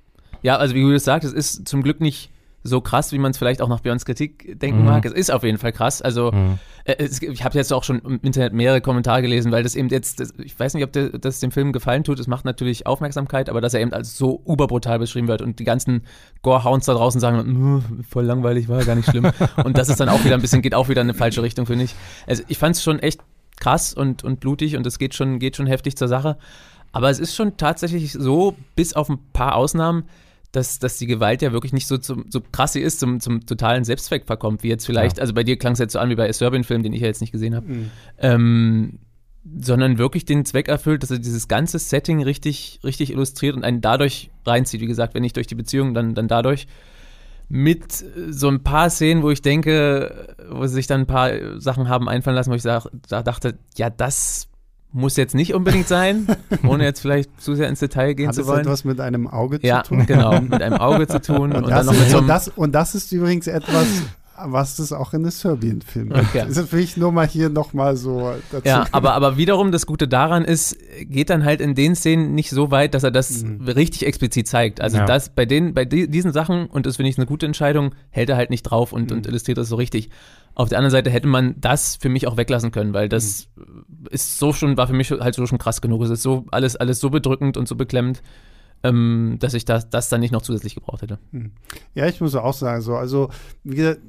ja, also wie du das sagst, es ist zum Glück nicht so krass, wie man es vielleicht auch nach Björns Kritik denken mhm. mag. Es ist auf jeden Fall krass. Also mhm. äh, es, ich habe jetzt auch schon im Internet mehrere Kommentare gelesen, weil das eben jetzt, das, ich weiß nicht, ob der, das dem Film gefallen tut. Es macht natürlich Aufmerksamkeit, aber dass er eben als so überbrutal beschrieben wird und die ganzen Gore-Hounds da draußen sagen, voll langweilig, war ja gar nicht schlimm. und das ist dann auch wieder ein bisschen, geht auch wieder in eine falsche Richtung, finde ich. Also ich fand es schon echt krass und, und blutig und es geht schon, geht schon heftig zur Sache. Aber es ist schon tatsächlich so, bis auf ein paar Ausnahmen, dass, dass die Gewalt ja wirklich nicht so, zum, so krass sie ist, zum, zum totalen Selbstzweck verkommt, wie jetzt vielleicht, ja. also bei dir klang es jetzt so an wie bei Serbian-Film, den ich ja jetzt nicht gesehen habe, mhm. ähm, sondern wirklich den Zweck erfüllt, dass er dieses ganze Setting richtig, richtig illustriert und einen dadurch reinzieht. Wie gesagt, wenn nicht durch die Beziehung, dann, dann dadurch. Mit so ein paar Szenen, wo ich denke, wo sie sich dann ein paar Sachen haben einfallen lassen, wo ich sag, da dachte, ja, das muss jetzt nicht unbedingt sein, ohne jetzt vielleicht zu sehr ins Detail gehen Hat zu wollen. Hat etwas mit einem Auge zu ja, tun? Ja, genau, mit einem Auge zu tun. und, und, das ist, so und, das, und das ist übrigens etwas, was es auch in den Serbien-Film gibt. Okay. Das will ich nur mal hier nochmal so dazu. Ja, aber, aber wiederum das Gute daran ist, geht dann halt in den Szenen nicht so weit, dass er das mhm. richtig explizit zeigt. Also ja. das bei den, bei diesen Sachen, und das finde ich eine gute Entscheidung, hält er halt nicht drauf und, mhm. und illustriert das so richtig. Auf der anderen Seite hätte man das für mich auch weglassen können, weil das mhm. ist so schon, war für mich halt so schon krass genug. Es ist so alles, alles so bedrückend und so beklemmend, ähm, dass ich das, das dann nicht noch zusätzlich gebraucht hätte. Mhm. Ja, ich muss auch sagen, so, also wie gesagt,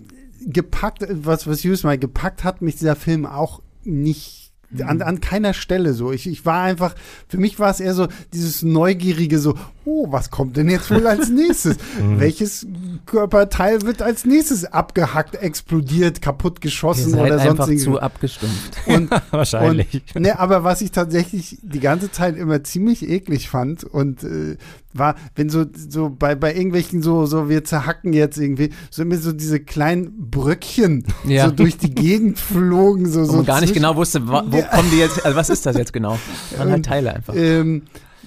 gepackt, was, was Hughes mal gepackt hat mich dieser Film auch nicht an, mhm. an keiner Stelle so. Ich, ich war einfach, für mich war es eher so dieses neugierige so, oh, was kommt denn jetzt wohl als nächstes? Mhm. Welches Körperteil wird als nächstes abgehackt, explodiert, kaputt geschossen oder sonst einfach zu abgestumpft. Und, Wahrscheinlich. Und, ne, aber was ich tatsächlich die ganze Zeit immer ziemlich eklig fand und äh, war, wenn so, so bei, bei irgendwelchen so, so, wir zerhacken jetzt irgendwie, so immer so diese kleinen Bröckchen ja. so durch die Gegend flogen. So, so man gar nicht genau wusste, wo, wo kommen die jetzt, also was ist das jetzt genau? Waren halt Teile einfach. Ähm,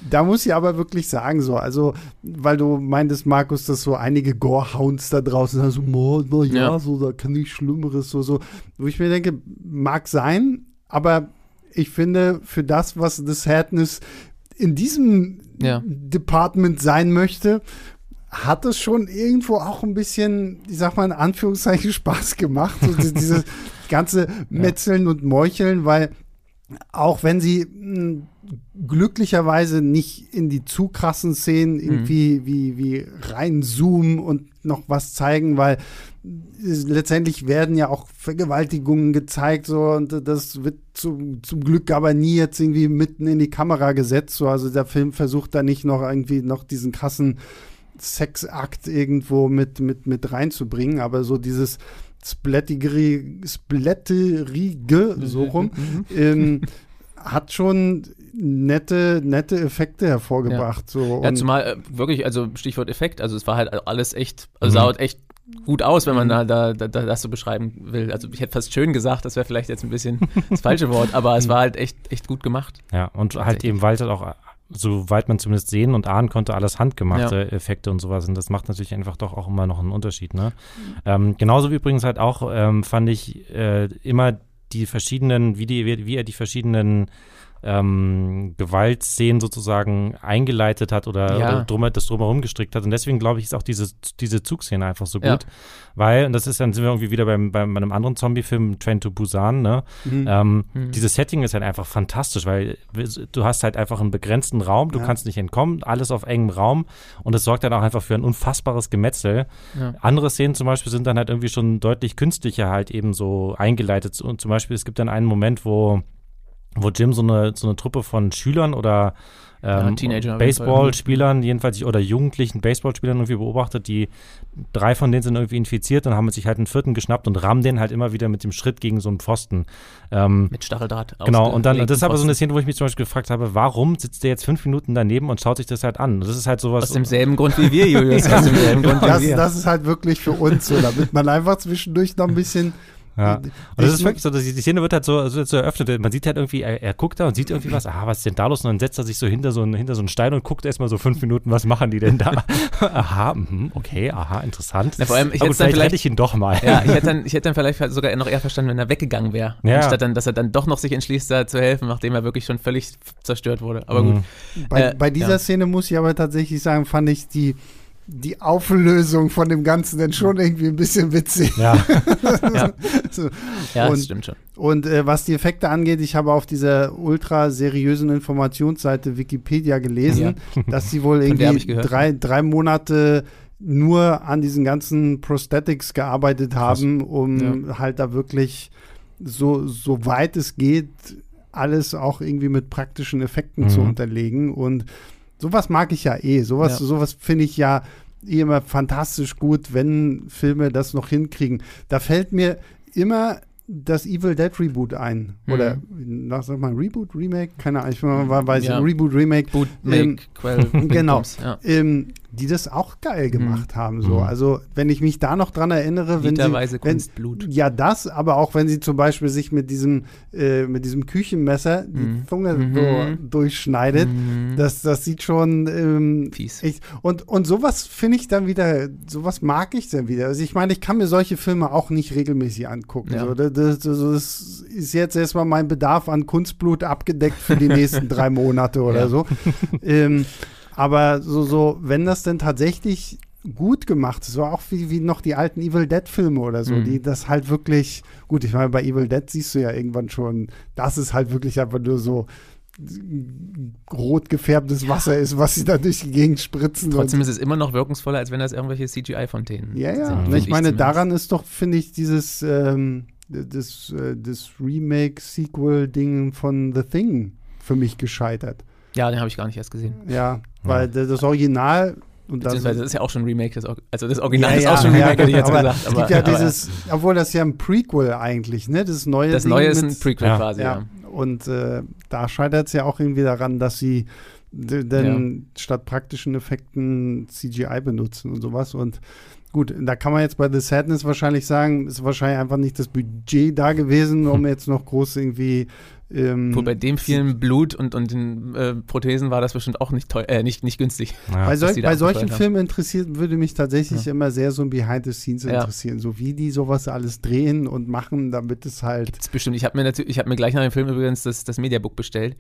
da muss ich aber wirklich sagen, so, also, weil du meintest, Markus, dass so einige Gorehounds da draußen haben, so, na ja, ja, so, da kann ich Schlimmeres, so, so, wo ich mir denke, mag sein, aber ich finde, für das, was The Sadness in diesem ja. Department sein möchte, hat es schon irgendwo auch ein bisschen, ich sag mal in Anführungszeichen, Spaß gemacht. So dieses ganze Metzeln und Meucheln, weil auch wenn sie mh, glücklicherweise nicht in die zu krassen Szenen irgendwie wie, wie reinzoomen und noch was zeigen, weil es- letztendlich werden ja auch Vergewaltigungen gezeigt so und das wird zum, zum Glück aber nie jetzt irgendwie mitten in die Kamera gesetzt. So. Also der Film versucht da nicht noch irgendwie noch diesen krassen Sexakt irgendwo mit, mit, mit reinzubringen, aber so dieses Splatterige, Splatterige so rum, ähm, hat schon nette, nette Effekte hervorgebracht. So. Ja, zumal äh, wirklich, also Stichwort Effekt, also es war halt alles echt, also sah halt echt gut aus, wenn man da, da, da, da das so beschreiben will. Also ich hätte fast schön gesagt, das wäre vielleicht jetzt ein bisschen das falsche Wort, aber es war halt echt, echt gut gemacht. Ja, und halt eben, weil halt auch, soweit man zumindest sehen und ahnen konnte, alles handgemachte Effekte und sowas. Und das macht natürlich einfach doch auch immer noch einen Unterschied. Ne? Ähm, genauso wie übrigens halt auch, ähm, fand ich äh, immer die verschiedenen, wie, die, wie er die verschiedenen ähm, Gewaltszenen sozusagen eingeleitet hat oder, Ja. oder drum, das drumherum gestrickt hat. Und deswegen glaube ich, ist auch diese, diese Zugszene einfach so gut. Ja. Weil, und das ist dann sind wir irgendwie wieder beim, beim, bei einem anderen Zombie-Film, Train to Busan, ne? Mhm. Ähm, Mhm. Dieses Setting ist halt einfach fantastisch, weil du hast halt einfach einen begrenzten Raum, du Ja. kannst nicht entkommen, alles auf engem Raum und es sorgt dann auch einfach für ein unfassbares Gemetzel. Andere Szenen zum Beispiel sind dann halt irgendwie schon deutlich künstlicher halt eben so eingeleitet und zum Beispiel es gibt dann einen Moment, wo wo Jim so eine, so eine Truppe von Schülern oder Ja, ähm, Fall. Baseballspielern, jedenfalls oder jugendlichen Baseballspielern irgendwie beobachtet, die drei von denen sind irgendwie infiziert und haben sich halt einen vierten geschnappt und rammen den halt immer wieder mit dem Schritt gegen so einen Pfosten. Ähm, Mit Stacheldraht. Genau, und dann, das ist aber so eine. Szene, wo ich mich zum Beispiel gefragt habe, warum sitzt der jetzt fünf Minuten daneben und schaut sich das halt an? Das ist halt sowas. Aus demselben Grund wie wir, Julius. Aus demselben Grund wie das, wir. das ist halt wirklich für uns so, damit man einfach zwischendurch noch ein bisschen. Ja. Und das ist wirklich so, dass die die Szene wird halt so, so, so eröffnet. Man sieht halt irgendwie, er, er guckt da und sieht irgendwie was, ah, was ist denn da los? Und dann setzt er sich so hinter so, einen, hinter so einen Stein und guckt erstmal so fünf Minuten, was machen die denn da? aha, mhm, okay, aha, interessant. Na, vor allem, ich Aber hätt's dann vielleicht vielleicht- hätte ich ihn doch mal. Ja, ich hätte dann, ich hätte dann vielleicht sogar noch eher verstanden, wenn er weggegangen wäre. Ja. Anstatt dann, dass er dann doch noch sich entschließt, da zu helfen, nachdem er wirklich schon völlig zerstört wurde. Aber Mhm. gut. Bei, Äh, bei dieser ja. Szene muss ich aber tatsächlich sagen, fand ich die, die Auflösung von dem Ganzen dann schon irgendwie ein bisschen witzig. Ja, Ja, So. ja Und- das stimmt schon. Und äh, was die Effekte angeht, ich habe auf dieser ultra seriösen Informationsseite Wikipedia gelesen, dass sie wohl irgendwie drei, drei Monate nur an diesen ganzen Prosthetics gearbeitet Krass. haben, um halt da wirklich so, so weit es geht, alles auch irgendwie mit praktischen Effekten Mhm. zu unterlegen. Und sowas mag ich ja eh. Sowas, Ja. sowas finde ich ja eh immer fantastisch gut, wenn Filme das noch hinkriegen. Da fällt mir immer das Evil Dead Reboot ein. Oder, na, sag mal, Reboot, Remake? Keine Ahnung, ich war, weiß Ja. nicht, Reboot, Remake. Boot, Ähm, Quell, genau. Ja. Ähm, die das auch geil gemacht haben. So. Mhm. Also, wenn ich mich da noch dran erinnere, wenn sie, wenn, Kunstblut. ja, das, aber auch wenn sie zum Beispiel sich mit diesem, äh, mit diesem Küchenmesser die Mhm. Zunge Mhm. so durchschneidet, Mhm. das, das sieht schon ähm, Fies. echt. Und, und sowas finde ich dann wieder, sowas mag ich dann wieder. Also ich meine, ich kann mir solche Filme auch nicht regelmäßig angucken. Ja. So, das, das, das ist jetzt erstmal mein Bedarf an Kunstblut abgedeckt für die nächsten drei Monate oder Ja. so. ähm, aber so, so, wenn das denn tatsächlich gut gemacht ist, so auch wie, wie noch die alten Evil Dead Filme oder so, Mhm. die das halt wirklich, gut, ich meine, bei Evil Dead siehst du ja irgendwann schon, das ist halt wirklich einfach nur so rot gefärbtes Wasser ist, was sie da durch die Gegend spritzen. Trotzdem ist es immer noch wirkungsvoller, als wenn das irgendwelche CGI-Fontänen ja, ja. sind. Und finde ich meine, zumindest. daran ist doch, finde ich, dieses ähm, das, äh, das Remake-Sequel-Ding von The Thing für mich gescheitert. Ja, den habe ich gar nicht erst gesehen. Ja, weil das Original und das Beziehungsweise das ist ja auch schon ein Remake. Das, also das Original Ja, ist ja, auch schon ein ja, Remake, hätte ich jetzt aber gesagt. Es Aber, gibt ja aber dieses, obwohl das ja ein Prequel eigentlich, ne? Das neue Das Ding Neue ist ein Prequel Ja. quasi, Ja. ja. Und äh, da scheitert es ja auch irgendwie daran, dass sie denn statt praktischen Effekten CGI benutzen und sowas. Und gut, da kann man jetzt bei The Sadness wahrscheinlich sagen, ist wahrscheinlich einfach nicht das Budget da gewesen, um jetzt noch groß irgendwie. Ähm, Wo bei dem vielen Blut und, und den äh, Prothesen war das bestimmt auch nicht teuer, äh, nicht, nicht günstig. ja. bei, was sol die da bei solchen. Filmen interessiert, würde mich tatsächlich immer sehr so ein Behind the Scenes Ja. interessieren. So wie die sowas alles drehen und machen, damit es halt. Das ist bestimmt. Ich habe mir natürlich, ich habe mir gleich nach dem Film übrigens das, das Mediabook bestellt.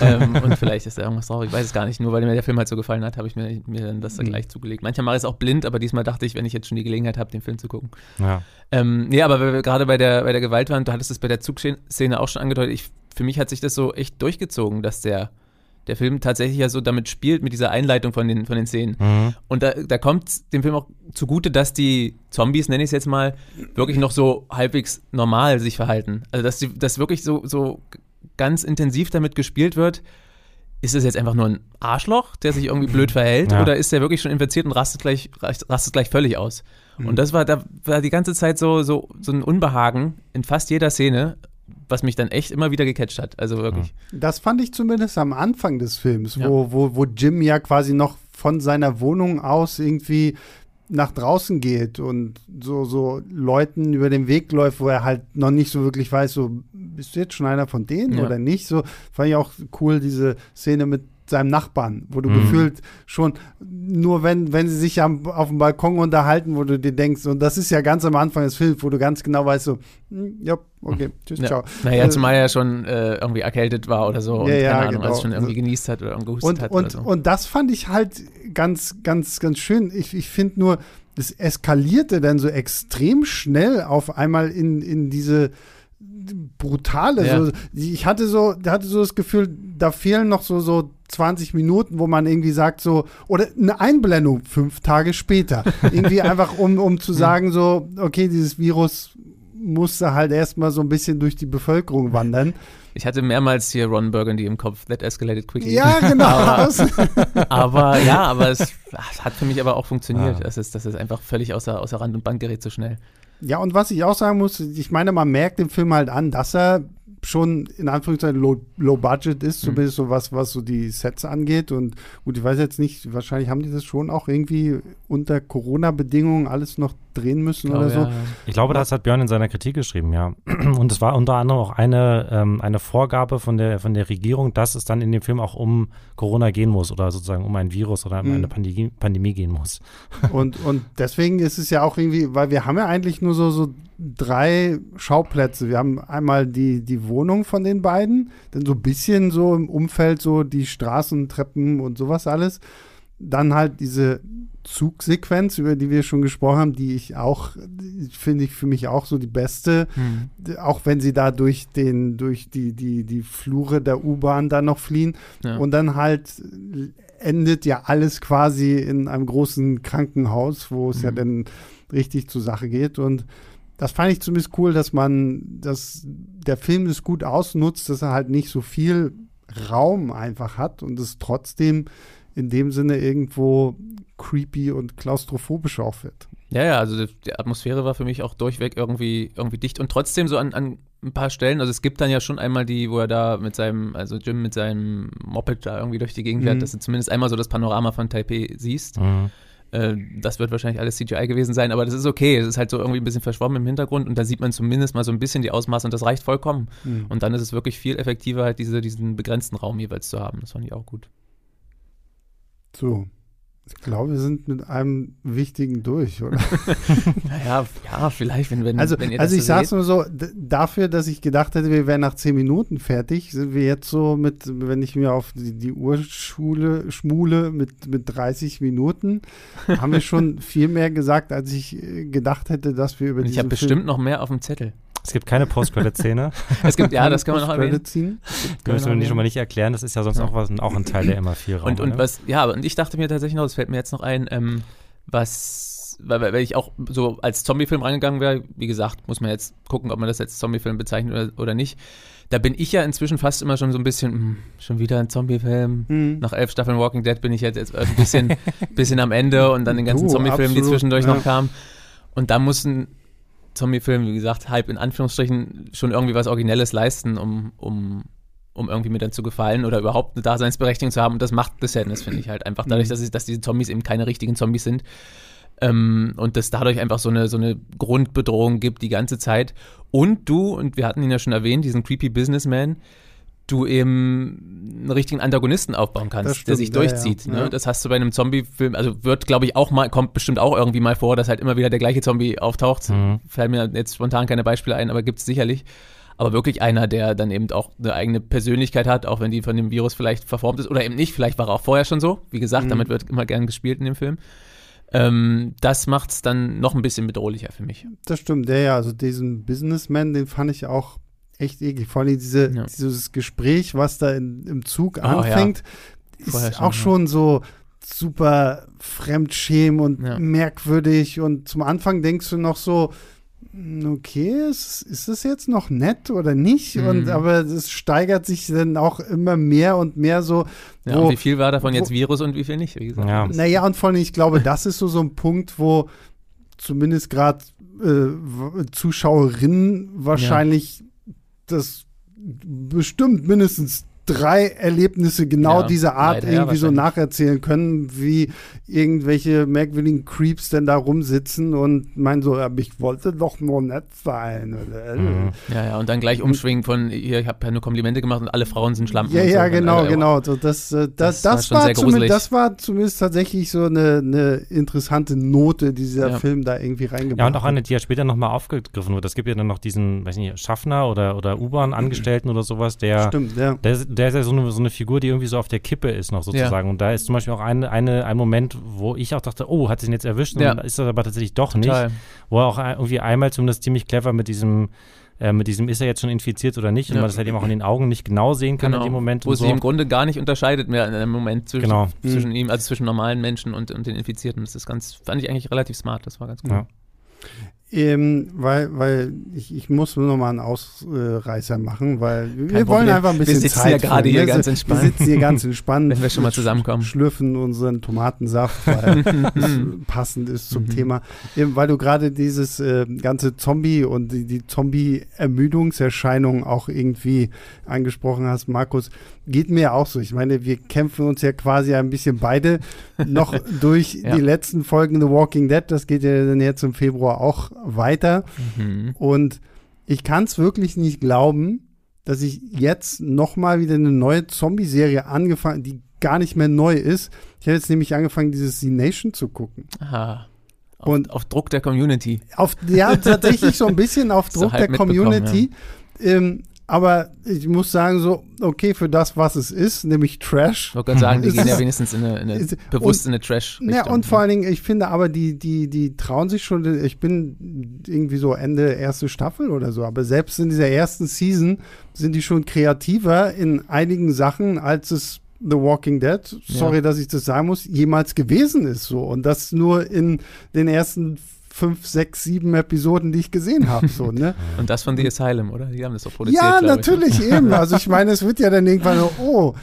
ähm, und vielleicht ist da irgendwas drauf, ich weiß es gar nicht. Nur weil mir der Film halt so gefallen hat, habe ich mir, mir dann das dann Mhm. gleich zugelegt. Manchmal mache ich es auch blind, aber diesmal dachte ich, wenn ich jetzt schon die Gelegenheit habe, den Film zu gucken. ja. Ähm, nee, aber weil wir gerade bei der, bei der Gewalt waren, du hattest es bei der Zugszene auch schon angedeutet, ich für mich hat sich das so echt durchgezogen, dass der, der Film tatsächlich ja so damit spielt, mit dieser Einleitung von den, von den Szenen. Mhm. Und da, da kommt dem Film auch zugute, dass die Zombies, nenne ich es jetzt mal, wirklich noch so halbwegs normal sich verhalten. Also dass, die, dass wirklich so, so ganz intensiv damit gespielt wird, ist es jetzt einfach nur ein Arschloch, der sich irgendwie blöd verhält, Ja. oder ist der wirklich schon infiziert und rastet gleich, rastet gleich völlig aus? Und das war, da war die ganze Zeit so, so, so ein Unbehagen in fast jeder Szene, was mich dann echt immer wieder gecatcht hat. Also wirklich. Das fand ich zumindest am Anfang des Films, wo, wo, wo Jim ja quasi noch von seiner Wohnung aus irgendwie nach draußen geht und so, so Leuten über den Weg läuft, wo er halt noch nicht so wirklich weiß, so, bist du jetzt schon einer von denen Ja. oder nicht? So fand ich auch cool, diese Szene mit seinem Nachbarn, wo du Mhm. gefühlt schon, nur wenn, wenn sie sich am, auf dem Balkon unterhalten, wo du dir denkst, und das ist ja ganz am Anfang des Films, wo du ganz genau weißt, so, hm, ja, okay, tschüss, Ja. ciao. Naja, Äh, zumal er schon äh, irgendwie erkältet war oder so und Ja, ja, keine Ahnung, genau. also schon irgendwie genießt hat oder gehustet und, hat und, oder so. und das fand ich halt ganz, ganz, ganz schön. Ich, ich finde nur, das eskalierte dann so extrem schnell auf einmal in, in diese brutale. Ja. So, ich hatte so, hatte so das Gefühl, da fehlen noch so, so 20 Minuten, wo man irgendwie sagt, so, oder eine Einblendung fünf Tage später. irgendwie einfach, um, um zu sagen, so, okay, dieses Virus musste halt erstmal so ein bisschen durch die Bevölkerung wandern. Ich hatte mehrmals hier Ron Burgundy im Kopf, that escalated quickly. Ja, genau. Aber- aber ja, aber es, hat für mich aber auch funktioniert. Ja. Das, ist, das ist einfach völlig außer, außer Rand und Band gerät so schnell. Ja, und was ich auch sagen muss, ich meine, man merkt dem Film halt an, dass er schon in Anführungszeichen low, low budget ist, Mhm. zumindest so was, was so die Sets angeht. Und gut, ich weiß jetzt nicht, wahrscheinlich haben die das schon auch irgendwie unter Corona-Bedingungen alles noch drehen müssen oder so. ja. Ich glaube, das hat Björn in seiner Kritik geschrieben, ja. Und es war unter anderem auch eine, ähm, eine Vorgabe von der, von der Regierung, dass es dann in dem Film auch um Corona gehen muss oder sozusagen um ein Virus oder um Mhm. eine Pandemie, Pandemie gehen muss. Und, und deswegen ist es ja auch irgendwie, weil wir haben ja eigentlich nur so, so drei Schauplätze. Wir haben einmal die, die Wohnung von den beiden, dann so ein bisschen so im Umfeld so die Straßen, Treppen und sowas alles. Dann halt diese Zugsequenz, über die wir schon gesprochen haben, die ich auch, finde ich für mich auch so die beste. Hm. D- Auch wenn sie da durch den, durch die, die, die Flure der U-Bahn dann noch fliehen. Ja. Und dann halt endet ja alles quasi in einem großen Krankenhaus, wo es ja Mhm. dann richtig zur Sache geht. Und das fand ich zumindest cool, dass man, dass der Film das gut ausnutzt, dass er halt nicht so viel Raum einfach hat und es trotzdem in dem Sinne irgendwo creepy und klaustrophobisch auch wird. Ja, ja, also die, Atmosphäre war für mich auch durchweg irgendwie, irgendwie dicht und trotzdem so an, an ein paar Stellen, also es gibt dann ja schon einmal die, wo er da mit seinem, also Jim mit seinem Moped da irgendwie durch die Gegend fährt, Mhm. dass du zumindest einmal so das Panorama von Taipei siehst. Mhm. Äh, das wird wahrscheinlich alles CGI gewesen sein, aber das ist okay. Es ist halt so irgendwie ein bisschen verschwommen im Hintergrund und da sieht man zumindest mal so ein bisschen die Ausmaße und das reicht vollkommen. Und dann ist es wirklich viel effektiver, halt diese, diesen begrenzten Raum jeweils zu haben. Das fand ich auch gut. So. Ich glaube, wir sind mit einem Wichtigen durch, oder? Naja, ja, vielleicht, wenn, wenn, Also, wenn ihr also ich so sag's seht. nur so, dafür, dass ich gedacht hätte, wir wären nach zehn Minuten fertig, sind wir jetzt so mit, wenn ich mir auf die, die Urschule schmule, mit, mit 30 Minuten, haben wir schon viel mehr gesagt, als ich äh, gedacht hätte, dass wir über Und ich habe bestimmt noch mehr auf dem Zettel. Es gibt keine Post-Credit-Szene. Es gibt, ja, das kann man noch erwähnen. ziehen. Das müssen wir schon mal nicht erklären. Das ist ja sonst Ja. auch, was, auch ein Teil der MA4-Raum. Und, und was, ja, und ich dachte mir tatsächlich noch, das fällt mir jetzt noch ein, ähm, was, weil, weil ich auch so als Zombie-Film reingegangen wäre, wie gesagt, muss man jetzt gucken, ob man das als Zombie-Film bezeichnet oder, oder nicht. Da bin ich ja inzwischen fast immer schon so ein bisschen, hm, schon wieder ein Zombie-Film. Hm. Nach elf Staffeln Walking Dead bin ich jetzt, jetzt ein bisschen, bisschen am Ende und dann den ganzen Du, Zombie-Filmen, die zwischendurch ja. noch kamen. Und da muss ein Zombie-Film, wie gesagt, halb in Anführungsstrichen schon irgendwie was Originelles leisten, um, um, um irgendwie mir dann zu gefallen oder überhaupt eine Daseinsberechtigung zu haben. Und das macht The Sadness, finde ich halt einfach. Dadurch, dass, es, dass diese Zombies eben keine richtigen Zombies sind. Ähm, und es dadurch einfach so eine, so eine Grundbedrohung gibt die ganze Zeit. Und du, und wir hatten ihn ja schon erwähnt, diesen creepy Businessman, du eben einen richtigen Antagonisten aufbauen kannst, Das der stimmt, sich durchzieht. ja. Ne? Ja. Das hast du bei einem Zombie-Film, also wird, glaube ich, auch mal, kommt bestimmt auch irgendwie mal vor, dass halt immer wieder der gleiche Zombie auftaucht. Mhm. Fallen mir jetzt spontan keine Beispiele ein, aber gibt es sicherlich. Aber wirklich einer, der dann eben auch eine eigene Persönlichkeit hat, auch wenn die von dem Virus vielleicht verformt ist oder eben nicht. Vielleicht war er auch vorher schon so. Wie gesagt, Mhm. damit wird immer gern gespielt in dem Film. Ähm, das macht es dann noch ein bisschen bedrohlicher für mich. Das stimmt, der ja, also diesen Businessman, den fand ich auch echt eklig. Vor allem diese, Ja. dieses Gespräch, was da in, im Zug Oh, ja. anfängt, Vorher ist schon, auch ja. schon so super fremdschämen und Ja. merkwürdig. Und zum Anfang denkst du noch so, "Hm, okay, ist, ist das jetzt noch nett oder nicht? Mhm. Und aber es steigert sich dann auch immer mehr und mehr so. Ja, wo- und wie viel war davon wo- jetzt Virus und wie viel nicht? Wie gesagt. Ja. Naja, und vor allem, ich glaube, das ist so, so ein Punkt, wo zumindest gerade äh, Zuschauerinnen wahrscheinlich das bestimmt mindestens drei Erlebnisse genau Ja, dieser Art leider, ja, irgendwie so nacherzählen können, wie irgendwelche merkwürdigen Creeps denn da rumsitzen und meinen so, ja, ich wollte doch nur nett sein. Mhm. Ja, ja, und dann gleich umschwingen von, hier, ich habe ja nur Komplimente gemacht und alle Frauen sind Schlampen. Ja, und so. ja, Und, genau, äh, genau. So, das, äh, das, Das das, war schon war sehr zumindest, das war zumindest tatsächlich so eine, eine interessante Note, die dieser Ja. Film da irgendwie reingebracht Ja, und auch hat. eine, die ja später nochmal aufgegriffen wird. Es gibt ja dann noch diesen, weiß nicht, Schaffner oder, oder U-Bahn-Angestellten oder sowas, der, Stimmt, ja. der, der ist ja so eine, so eine Figur, die irgendwie so auf der Kippe ist noch sozusagen. Und da ist zum Beispiel auch eine, eine, ein Moment, wo ich auch dachte, oh, hat sie ihn jetzt erwischt? Und Ja. dann ist das aber tatsächlich doch Total. nicht. Wo er auch ein- irgendwie einmal zumindest ziemlich clever mit diesem, äh, mit diesem, ist er jetzt schon infiziert oder nicht? Und Ja. man das halt eben auch in den Augen nicht genau sehen kann Genau. in dem Moment. Wo und sie so. im Grunde gar nicht unterscheidet mehr in einem Moment zwischen, Genau. zwischen ihm, also zwischen normalen Menschen und, und den Infizierten. Das ist ganz, fand ich eigentlich relativ smart, das war ganz gut. Ja. Ähm, weil, weil ich, ich muss nur noch mal einen Ausreißer machen, weil wir Kein wollen Problem. einfach ein Wir bisschen sitzen Zeit ja gerade hier Wir ganz entspannt. Wir sitzen hier ganz entspannt. Wenn wir schon mal zusammenkommen. Schlürfen unseren Tomatensaft, weil es passend ist zum Mhm. Thema. Eben, weil du gerade dieses äh, ganze Zombie und die, die Zombie-Ermüdungserscheinung auch irgendwie angesprochen hast, Markus, geht mir auch so. Ich meine, wir kämpfen uns ja quasi ein bisschen beide noch durch Ja. die letzten Folgen The Walking Dead. Das geht ja dann jetzt im Februar auch weiter. Mhm. Und ich kann es wirklich nicht glauben, dass ich jetzt noch mal wieder eine neue Zombie-Serie angefangen, die gar nicht mehr neu ist. Ich habe jetzt nämlich angefangen, dieses The Nation zu gucken. Aha. Auf, Und- auf Druck der Community. Auf, ja, tatsächlich so ein bisschen auf Druck halb der mitbekommen, Community. Ähm, aber ich muss sagen, so, okay, für das, was es ist, nämlich Trash. Ich wollte gerade sagen, die gehen ja wenigstens in eine, in eine ist- bewusst in eine trash Ja, und vor allen Dingen, ich finde aber, die, die, die trauen sich schon, ich bin irgendwie so Ende erste Staffel oder so, aber selbst in dieser ersten Season sind die schon kreativer in einigen Sachen, als es The Walking Dead, sorry, Ja. dass ich das sagen muss, jemals gewesen ist so. Und das nur in den ersten fünf, sechs, sieben Episoden, die ich gesehen habe. So, ne? Und das von The Asylum, oder? Die haben das doch produziert. Ja, ich. ne? natürlich eben. Also ich meine, es wird ja dann irgendwann so, oh,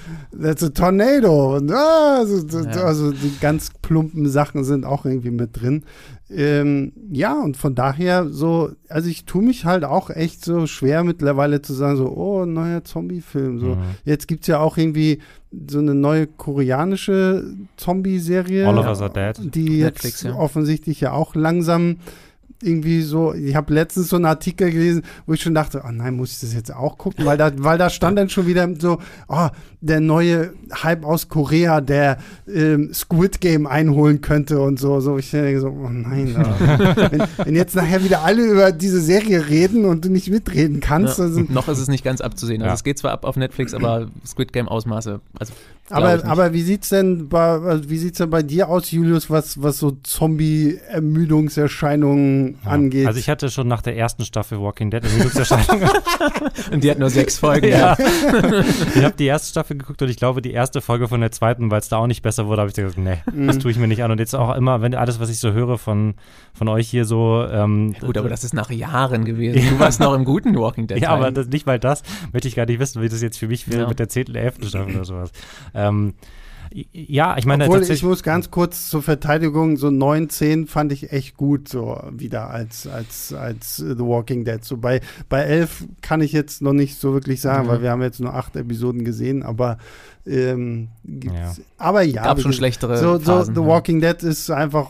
that's a tornado. Und ah, also, Ja. also die ganz plumpen Sachen sind auch irgendwie mit drin. Ähm, ja, und von daher so, also ich tue mich halt auch echt so schwer mittlerweile zu sagen, so, oh, neuer Zombie-Film. So. Mhm. Jetzt gibt es ja auch irgendwie so eine neue koreanische Zombie-Serie. All of Us Are Dead. Die Netflix, jetzt ja. offensichtlich ja auch langsam irgendwie so, ich habe letztens so einen Artikel gelesen, wo ich schon dachte, oh nein, muss ich das jetzt auch gucken? Weil da, weil da stand dann schon wieder so, oh, der neue Hype aus Korea, der ähm, Squid Game einholen könnte und so. so ich denke so, oh nein. wenn, wenn jetzt nachher wieder alle über diese Serie reden und du nicht mitreden kannst, Ja. also, Noch ist es nicht ganz abzusehen. Also Ja. es geht zwar ab auf Netflix, aber Squid Game Ausmaße. Also, aber, aber wie sieht's denn bei, also wie sieht's denn bei dir aus, Julius, was, was so Ja. angeht? Also ich hatte schon nach der ersten Staffel Walking Dead Ermüdungserscheinungen. Und die hat nur sechs Folgen. ja. ich habe die erste Staffel geguckt und ich glaube die erste Folge von der zweiten, weil es da auch nicht besser wurde, habe ich gesagt, nee, Mhm. das tue ich mir nicht an. Und jetzt auch immer, wenn alles, was ich so höre von, von euch hier so ähm, Gut, aber das ist nach Jahren gewesen. Du warst noch im guten Walking Dead. Ja, aber das, nicht mal das möchte ich gar nicht wissen, wie das jetzt für mich wäre Ja. mit der 10., 11. Staffel oder sowas. Ähm, ja, ich meine, Obwohl, ich muss ganz kurz zur Verteidigung, so 9, 10 fand ich echt gut, so wieder als, als, als The Walking Dead. So bei, bei 11 kann ich jetzt noch nicht so wirklich sagen, Mhm. weil wir haben jetzt nur acht Episoden gesehen, aber ähm, gibt's, Ja. aber ja. gab schon gesagt, schlechtere so, so Phasen. The ja. Walking Dead ist einfach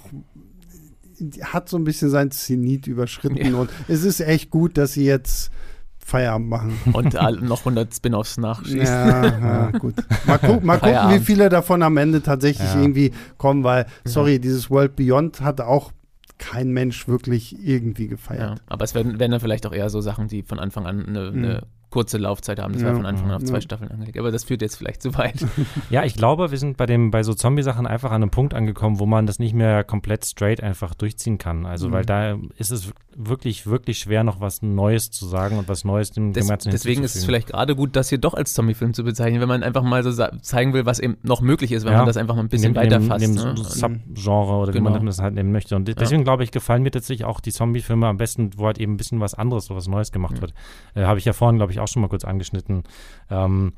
hat so ein bisschen sein Zenit überschritten Ja. und es ist echt gut, dass sie jetzt Feierabend machen. Und all- noch 100 Spin-Offs nachschießen. Ja, ja, gut. Mal, gu mal gucken, wie viele davon am Ende tatsächlich Ja. irgendwie kommen, weil, sorry, dieses World Beyond hat auch kein Mensch wirklich irgendwie Ja, gefeiert. aber es werden, werden dann vielleicht auch eher so Sachen, die von Anfang an eine, Mhm. eine kurze Laufzeit haben. Das Ja. war von Anfang an auf Ja. zwei Staffeln angelegt. Aber das führt jetzt vielleicht zu weit. Ja, ich glaube, wir sind bei dem bei so Zombie-Sachen einfach an einem Punkt angekommen, wo man das nicht mehr komplett straight einfach durchziehen kann. Also, Mhm. weil da ist es wirklich, wirklich schwer, noch was Neues zu sagen und was Neues dem Des, Ganzen deswegen ist es vielleicht gerade gut, das hier doch als Zombie-Film zu bezeichnen, wenn man einfach mal so zeigen will, was eben noch möglich ist, wenn Ja. man das einfach mal ein bisschen weiterfasst. in dem ne? Subgenre oder wie Genau. man das halt nehmen möchte. Und deswegen, glaube ich, gefallen mir tatsächlich auch die Zombie-Filme am besten, wo halt eben ein bisschen was anderes, so was Neues gemacht Mhm. wird. Äh, Habe ich ja vorhin, glaube ich, auch schon mal kurz angeschnitten. Ähm,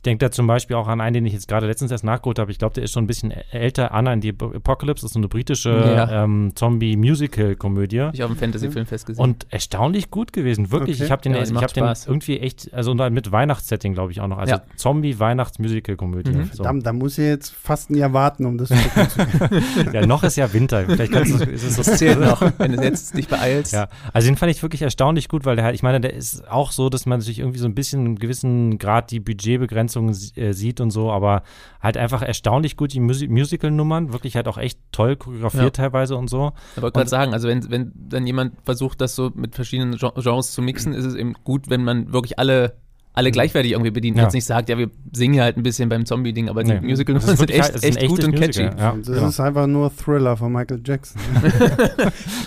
ich denke da zum Beispiel auch an einen, den ich jetzt gerade letztens erst nachgeholt habe. Ich glaube, der ist schon ein bisschen älter. Anna in die Apocalypse ist so eine britische Ja. ähm, Zombie-Musical-Komödie. Ich auf dem Fantasy-Film festgesehen. Und erstaunlich gut gewesen, wirklich. Okay. Ich habe den, Ja, ich hab den irgendwie echt, also mit Weihnachtssetting, glaube ich, auch noch. Also Ja. Zombie-Weihnachts-Musical-Komödie. Mhm. So. Verdammt, da muss ich jetzt fast ein Jahr warten, um das zu gucken. Ja, noch ist ja Winter. Vielleicht kannst du, ist es das zählt noch, wenn du jetzt dich beeilst. Ja, also den fand ich wirklich erstaunlich gut, weil der halt, ich meine, der ist auch so, dass man sich irgendwie so ein bisschen einen gewissen Grad die Budgetbegrenzungen äh, sieht und so, aber halt einfach erstaunlich gut die Musi Musical-Nummern, wirklich halt auch echt toll choreografiert Ja. teilweise und so. Ich wollte gerade sagen, also wenn, wenn dann jemand versucht, das so mit verschiedenen Gen- Genres zu mixen, ist es eben gut, wenn man wirklich alle, alle gleichwertig irgendwie bedient. Ja. Jetzt nicht sagt, ja, wir singen hier halt ein bisschen beim Zombie-Ding, aber die Nee. Musical-Nummern sind wirklich echt, ein echt gut und catchy. Musical, Ja, das genau. ist einfach nur Thriller von Michael Jackson.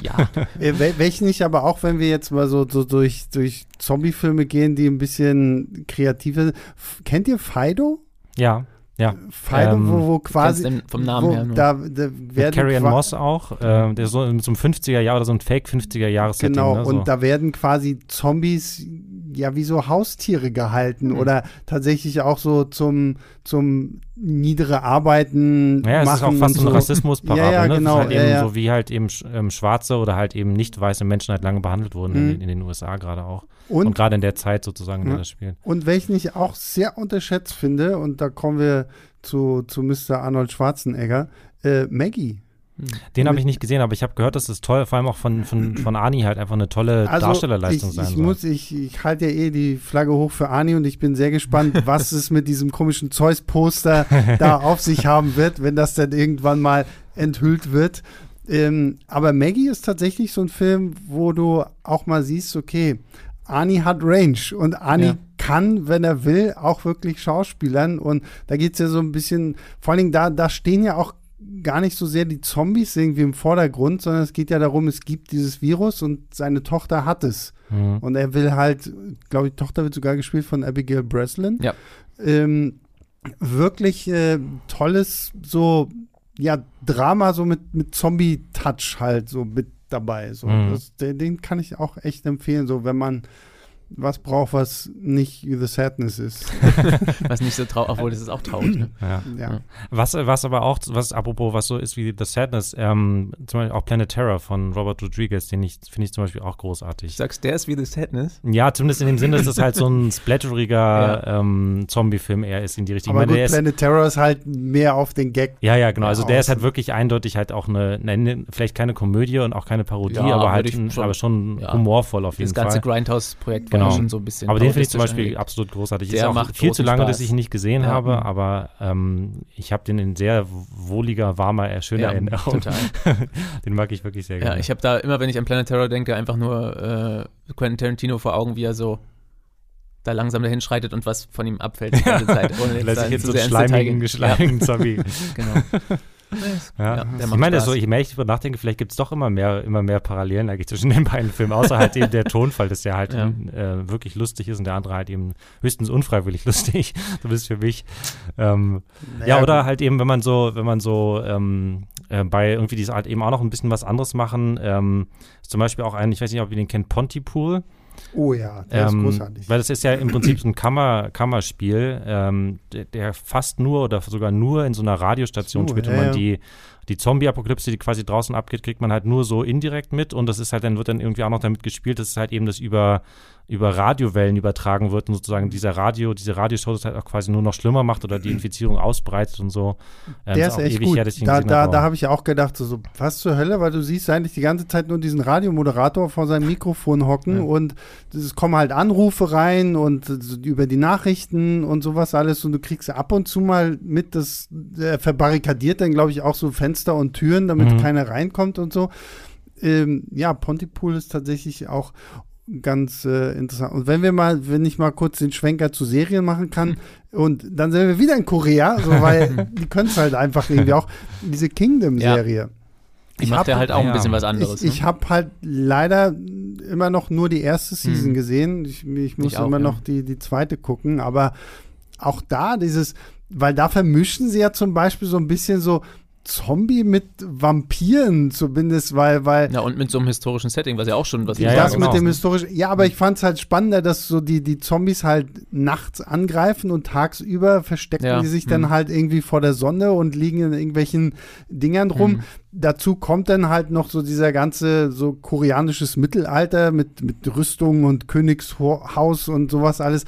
Ja, Äh, wel- welchen ich aber auch, wenn wir jetzt mal so, so durch, durch Zombie-Filme gehen, die ein bisschen kreativer F- Kennt ihr Fido? ja, ja. Fido, Ähm, wo, wo quasi. vom Namen wo, her nur. Da, da werden Carrie Ann Moss auch, äh, der so so einem 50er Jahr oder so ein Fake 50er Jahres-Setting. Genau, ne, so. und da werden quasi Zombies ja wie so Haustiere gehalten Mhm. oder tatsächlich auch so zum, zum niedere Arbeiten Naja, es machen. ist auch fast so eine Rassismusparabel, Ja, ja, ne? genau, halt ja, ja. So wie halt eben ähm, schwarze oder halt eben nicht weiße Menschen halt lange behandelt wurden in, Mhm. den- in den USA gerade auch. Und, Und, gerade in der Zeit sozusagen, in der Ja. das spielt. und welchen ich auch sehr unterschätzt finde, und da kommen wir zu, zu Mr. Arnold Schwarzenegger, äh, Maggie. Den habe ich nicht gesehen, aber ich habe gehört, dass es toll, vor allem auch von, von, von Ani halt einfach eine tolle Darstellerleistung ich, sein ich soll. muss, ich, ich halte ja eh die Flagge hoch für Ani und ich bin sehr gespannt, was es mit diesem komischen Zeus-Poster da auf sich haben wird, wenn das dann irgendwann mal enthüllt wird. Ähm, aber Maggie ist tatsächlich so ein Film, wo du auch mal siehst, okay, Ani hat Range und Ani Ja. kann, wenn er will, auch wirklich Schauspielern. Und da geht es ja so ein bisschen, vor allen Dingen, da, da stehen ja auch gar nicht so sehr die Zombies irgendwie im Vordergrund, sondern es geht ja darum, es gibt dieses Virus und seine Tochter hat es. Mhm. Und er will halt, glaube ich, Tochter wird sogar gespielt von Abigail Breslin. Ja. Ähm, wirklich äh, tolles, so, ja, Drama, so mit, mit Zombie-Touch halt so mit dabei. So. Mhm. Das, den, den kann ich auch echt empfehlen, so wenn man was braucht, was nicht The Sadness ist. was nicht so traurig, obwohl das ist auch traurig. Ne? Ja. Ja. Was, was aber auch, was apropos, was so ist wie The Sadness, ähm, zum Beispiel auch Planet Terror von Robert Rodriguez, den ich, finde ich zum Beispiel auch großartig. Du sagst, der ist wie The Sadness. Ja, zumindest in dem Sinne, dass es halt so ein splatteriger ähm, Zombie-Film eher ist in die Richtung. Aber meine, gut, der ist, Planet Terror ist halt mehr auf den Gag. ja, ja, genau. Also der ist halt wirklich eindeutig halt auch eine, eine vielleicht keine Komödie und auch keine Parodie, Ja, aber halt schon- aber schon ja. humorvoll auf jeden Das ganze Fall. Grindhouse-Projekt Genau. Ja schon so ein bisschen. Aber den finde ich zum Beispiel angelegt. absolut großartig. Der ist auch macht viel zu lange, Spaß. dass ich ihn nicht gesehen Ja. habe, aber ähm, ich habe den in sehr wohliger, warmer, äh, schöner Ja, Erinnerung. total. den mag ich wirklich sehr Ja, gerne. ich habe da immer, wenn ich an Planet Terror denke, einfach nur äh, Quentin Tarantino vor Augen, wie er so da langsam dahin schreitet und was von ihm abfällt die ganze Zeit. Ohne jetzt Lässt sich jetzt so einen schleimigen, gehen. geschleimigen Zombie. Ja, genau. Ja. Ja, ich meine, so, je mehr ich darüber nachdenke, vielleicht gibt es doch immer mehr, immer mehr Parallelen eigentlich zwischen den beiden Filmen, außer halt eben der Tonfall, dass der halt Ja. äh, wirklich lustig ist und der andere halt eben höchstens unfreiwillig lustig, zumindest für mich. Ähm, ja, oder halt eben, wenn man so, wenn man so ähm, äh, bei irgendwie diese halt eben auch noch ein bisschen was anderes machen, ähm, ist zum Beispiel auch ein, ich weiß nicht, ob ihr den kennt, Pontypool. Oh ja, der Ähm, ist großartig. Weil das ist ja im Prinzip so ein Kammer, Kammerspiel, ähm, der, der fast nur oder sogar nur in so einer Radiostation So, spielt, wo ja, man die, die Zombie-Apokalypse, die quasi draußen abgeht, kriegt man halt nur so indirekt mit und das ist halt, dann wird dann irgendwie auch noch damit gespielt, dass es halt eben das über, über Radiowellen übertragen wird und sozusagen dieser Radio, diese Radioshow das halt auch quasi nur noch schlimmer macht oder die Infizierung ausbreitet und so. Ähm, Der ist auch echt ewig gut. her, da da, habe, da habe ich ja auch gedacht, so, so, was zur Hölle, weil du siehst eigentlich die ganze Zeit nur diesen Radiomoderator vor seinem Mikrofon hocken Ja. und es kommen halt Anrufe rein und über die Nachrichten und sowas alles und du kriegst ab und zu mal mit, das äh, verbarrikadiert dann, glaube ich, auch so Fenster und Türen, damit Mhm. keiner reinkommt und so. Ähm, ja, Pontypool ist tatsächlich auch ganz äh, interessant. Und wenn wir mal, wenn ich mal kurz den Schwenker zu Serien machen kann, und dann sind wir wieder in Korea, so, weil die können es halt einfach irgendwie auch, diese Kingdom-Serie. Die macht ja halt auch ja. ein bisschen was anderes. Ich, ich ne? habe halt leider immer noch nur die erste Season Hm. gesehen. Ich, ich muss Ich auch, immer ja. noch die, die zweite gucken, aber auch da dieses, weil da vermischen sie ja zum Beispiel so ein bisschen so Zombie mit Vampiren zumindest, weil, weil ja, und mit so einem historischen Setting, was ja auch schon was Ja, ja, das genau. mit dem historischen, ja, aber ich fand es halt spannender, dass so die, die Zombies halt nachts angreifen und tagsüber verstecken Ja, die sich dann hm. halt irgendwie vor der Sonne und liegen in irgendwelchen Dingern rum. Hm. Dazu kommt dann halt noch so dieser ganze so koreanisches Mittelalter mit, mit Rüstung und Königshaus und sowas alles.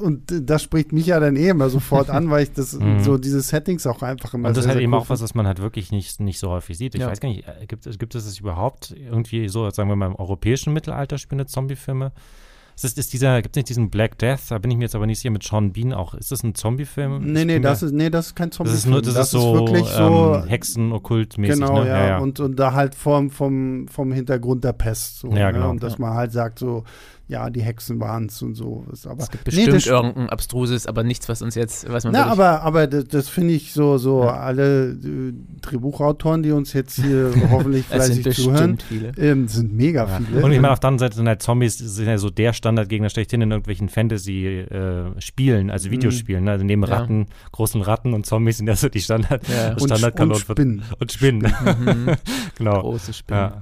Und das spricht mich ja dann eh immer sofort an, weil ich das Mhm. so diese Settings auch einfach immer Und das ist halt eben cool auch was, was man halt wirklich nicht, nicht so häufig sieht. Ich Ja. weiß gar nicht, äh, gibt, es- gibt es das überhaupt irgendwie so, sagen wir mal, im europäischen Mittelalter spielende Zombie-Filme? Ist, ist dieser, gibt es nicht diesen Black Death, da bin ich mir jetzt aber nicht sicher, mit Sean Bean auch. Ist das ein Zombie-Film? Nee, nee, das ist, nee, das ist kein Zombie. das ist nur, das, ist so, wirklich so ähm, Hexen-Okkult-mäßig, Genau, ne? ja. Und, und da halt vom, vom, vom Hintergrund der Pest. So, Ja, ne? genau. Und dass man halt sagt, so, ja, die Hexen waren es und so. Aber, Es gibt Nee, bestimmt das- irgendein abstruses, aber nichts, was uns jetzt, was man na, aber, aber das, das finde ich so, so Ja. alle äh, Drehbuchautoren, die uns jetzt hier hoffentlich fleißig zuhören, viele. ähm, sind mega Ja. viele. Und ich meine, auf der anderen Seite sind halt Zombies sind ja so der Standardgegner schlechthin in irgendwelchen Fantasy-Spielen, also Videospielen. Ne? Also neben Ja. Ratten, großen Ratten und Zombies sind ja so die Standard, Ja. und, Standardkanon und von- Spinnen. und Spinnen. Mhm. genau. Große Spinnen.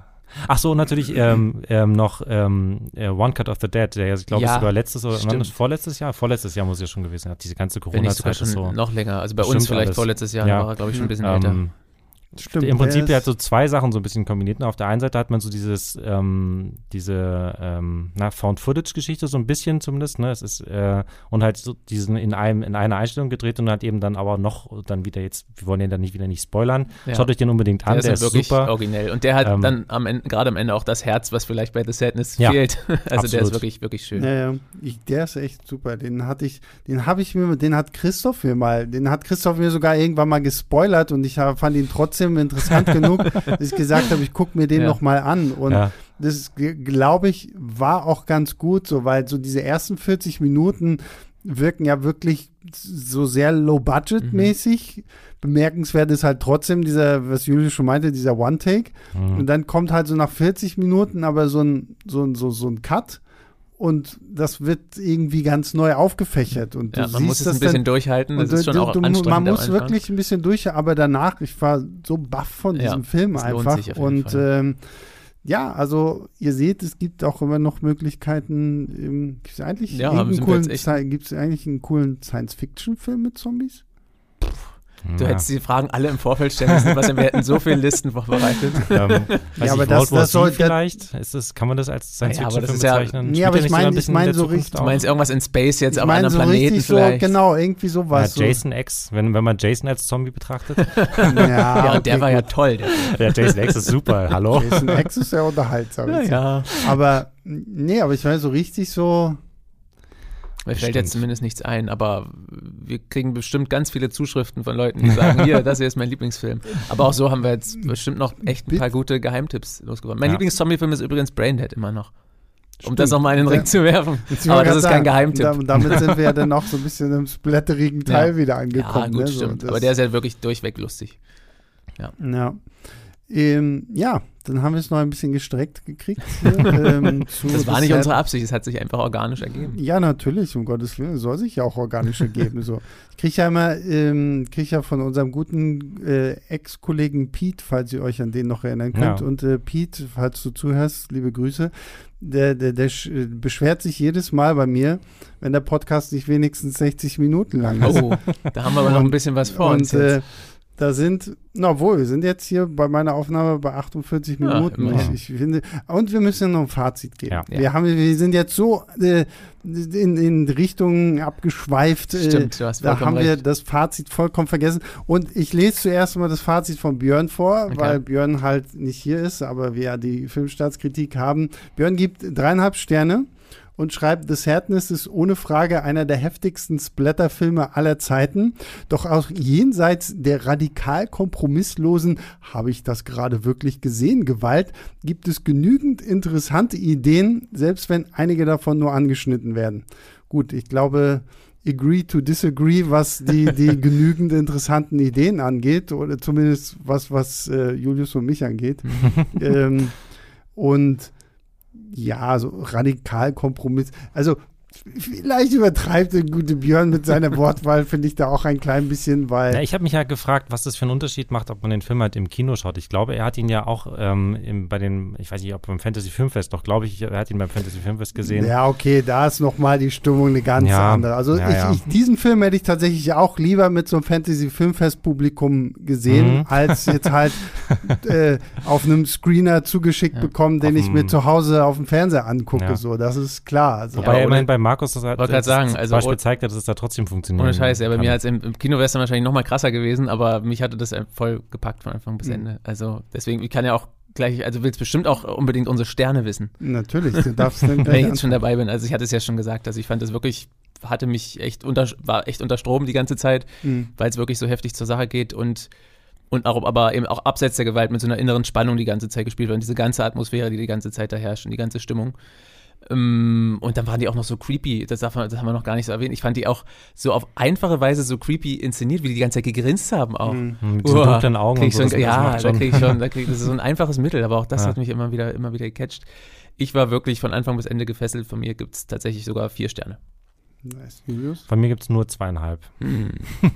Ach so, natürlich ähm, ähm, noch ähm, äh, One Cut of the Dead, der ja, ich glaube, Ja, sogar letztes oder stimmt. vorletztes Jahr? Vorletztes Jahr muss ja schon gewesen sein. Diese ganze Corona-Zeit ist so. noch länger. Also bei uns vielleicht alles. vorletztes Jahr, Ja. war er, glaube ich, schon ein bisschen älter. Stimmt. Im Prinzip, der der hat so zwei Sachen so ein bisschen kombiniert. Auf der einen Seite hat man so dieses, ähm, diese, ähm, na, Found-Footage-Geschichte so ein bisschen zumindest, ne, es ist, äh, und halt so diesen in einem, in einer Einstellung gedreht und hat eben dann aber noch, dann wieder jetzt, wir wollen den dann nicht wieder nicht spoilern. Ja. Schaut euch den unbedingt an, der, der, ist ist wirklich super. originell. Und der hat Ähm, dann am Ende, gerade am Ende auch das Herz, was vielleicht bei The Sadness Ja, fehlt. Also der absolut. ist wirklich, wirklich schön. Ja, ja. Ich, der ist echt super. Den hatte ich, den habe ich mir, den hat Christoph mir mal, den hat Christoph mir sogar irgendwann mal gespoilert und ich hab, fand ihn trotzdem interessant genug, dass ich gesagt habe, ich gucke mir den Ja. noch mal an. Und ja. das, glaube ich, war auch ganz gut so, weil so diese ersten 40 Minuten wirken ja wirklich so sehr low-budget-mäßig. Bemerkenswert ist halt trotzdem dieser, was Julius schon meinte, dieser One-Take. Mhm. Und dann kommt halt so nach 40 Minuten aber so ein, so ein, so, so ein Cut und das wird irgendwie ganz neu aufgefächert. Und Ja, du man muss es ein bisschen dann, durchhalten. Das ist schon du, auch anstrengend. Man muss wirklich ein bisschen durch, aber danach, ich war so baff von Ja, diesem Film einfach. und ähm, ja, also ihr seht, es gibt auch immer noch Möglichkeiten. Ähm, gibt es eigentlich, Ja, coolen, eigentlich einen coolen Science-Fiction-Film mit Zombies? Du ja. hättest die Fragen alle im Vorfeld stellen müssen. Was, wir hätten so viele Listen vorbereitet. ähm, weiß aber ich, das- das soll- vielleicht? Ist das, kann man das als Ja, aber Science-Fiction-Film das ist ja- bezeichnen? Nee, aber ich nicht sogar mein- ein ich bisschen mein in der so richtig- Du meinst irgendwas in Space jetzt, ich auf meine einem so Planeten richtig so, vielleicht? genau, irgendwie sowas. Ja, Jason X, wenn, wenn man Jason als Zombie betrachtet. So. Ja, Ja, und der okay, war ja gut. toll. Der ja, Jason X ist super, hallo. Jason X ist ja unterhaltsam. ja, ja. Aber, nee, aber ich meine so richtig so, Mir fällt jetzt zumindest nichts ein, aber wir kriegen bestimmt ganz viele Zuschriften von Leuten, die sagen, hier, das hier ist mein Lieblingsfilm. Aber auch so haben wir jetzt bestimmt noch echt ein paar gute Geheimtipps losgeworden. Mein Ja. Lieblings-Zombie-Film ist übrigens Braindead immer noch. Um Stimmt. das nochmal in den Ring Ja. zu werfen. Aber das ist kein Geheimtipp. da- Damit sind wir ja dann auch so ein bisschen im splatterigen Teil Ja. wieder Ja, angekommen. gut, ne? so, stimmt. Aber der ist ja wirklich durchweg lustig. Ja. Ähm, ja, dann haben wir es noch ein bisschen gestreckt gekriegt. Hier, ähm, zu Das war nicht unsere Absicht, es hat sich einfach organisch ergeben. Ja, natürlich, um Gottes Willen, soll sich ja auch organisch ergeben. So. Ich kriege ja immer, ähm, krieg ja von unserem guten äh, Ex-Kollegen Pete, falls ihr euch an den noch erinnern könnt. Ja. Und äh, Pete, falls du zuhörst, liebe Grüße, der, der, der sch- beschwert sich jedes Mal bei mir, wenn der Podcast nicht wenigstens 60 Minuten lang ist. Oh, da haben wir aber noch ein bisschen was vor und uns jetzt. äh, da sind, na wohl, wir sind jetzt hier bei meiner Aufnahme bei 48 Ja, Minuten. immerhin. ich, ich finde, und wir müssen noch ein Fazit geben. Ja. Wir, haben, wir sind jetzt so äh, in, in Richtungen abgeschweift. Äh, Stimmt, du hast da haben wir recht. das Fazit vollkommen vergessen. Und ich lese zuerst mal das Fazit von Björn vor, Okay. weil Björn halt nicht hier ist, aber wir ja die Filmstartskritik haben. Björn gibt dreieinhalb Sterne und schreibt, The Sadness ist ohne Frage einer der heftigsten Splatter-Filme aller Zeiten. Doch auch jenseits der radikal kompromisslosen, habe ich das gerade wirklich gesehen, Gewalt, gibt es genügend interessante Ideen, selbst wenn einige davon nur angeschnitten werden. Gut, ich glaube, agree to disagree, was die, die genügend interessanten Ideen angeht, oder zumindest was, was äh, Julius und mich angeht. ähm, und ja, so radikal Kompromiss. Also Vielleicht übertreibt der gute Björn mit seiner Wortwahl, finde ich da auch ein klein bisschen, weil. Ja, ich habe mich ja gefragt, was das für einen Unterschied macht, ob man den Film halt im Kino schaut. Ich glaube, er hat ihn ja auch ähm, im, bei den, ich weiß nicht, ob beim Fantasy Filmfest, doch glaube ich, er hat ihn beim Fantasy Filmfest gesehen. Ja, okay, da ist nochmal die Stimmung eine ganz ja, andere. Also ja, ich, ja. Ich, diesen Film hätte ich tatsächlich auch lieber mit so einem Fantasy Filmfest Publikum gesehen, mhm. als jetzt halt äh, auf einem Screener zugeschickt bekommen, den ich mir zu Hause auf dem Fernseher angucke. So, das ist klar. Also, Wobei immerhin bei Markus das halt das sagen, also, Beispiel zeigt, dass es da trotzdem funktioniert. Ohne Scheiß, ja, bei mir als im, im Kino wäre es dann wahrscheinlich noch mal krasser gewesen, aber mich hatte das voll gepackt von Anfang bis mhm. Ende. Also deswegen, ich kann ja auch gleich, also willst bestimmt auch unbedingt unsere Sterne wissen. Natürlich, du darfst Wenn ich jetzt schon dabei bin. Also ich hatte es ja schon gesagt, also ich fand das wirklich, hatte mich echt unter, war echt unter Strom die ganze Zeit, mhm. weil es wirklich so heftig zur Sache geht und und auch, aber eben auch abseits der Gewalt mit so einer inneren Spannung die ganze Zeit gespielt wird und diese ganze Atmosphäre, die die ganze Zeit da herrscht und die ganze Stimmung. Ähm, und dann waren die auch noch so creepy, das, darf man, das haben wir noch gar nicht so erwähnt. Ich fand die auch so auf einfache Weise so creepy inszeniert, wie die die ganze Zeit gegrinst haben auch. Mhm. Mit so dunklen Augen und so. Schon, ja, da kriege ich schon, da krieg, das ist so ein einfaches Mittel, aber auch das ja. hat mich immer wieder, immer wieder gecatcht. Ich war wirklich von Anfang bis Ende gefesselt. Von mir gibt es tatsächlich sogar vier Sterne. Nice. Julius? Von mir gibt es nur zweieinhalb. Mm.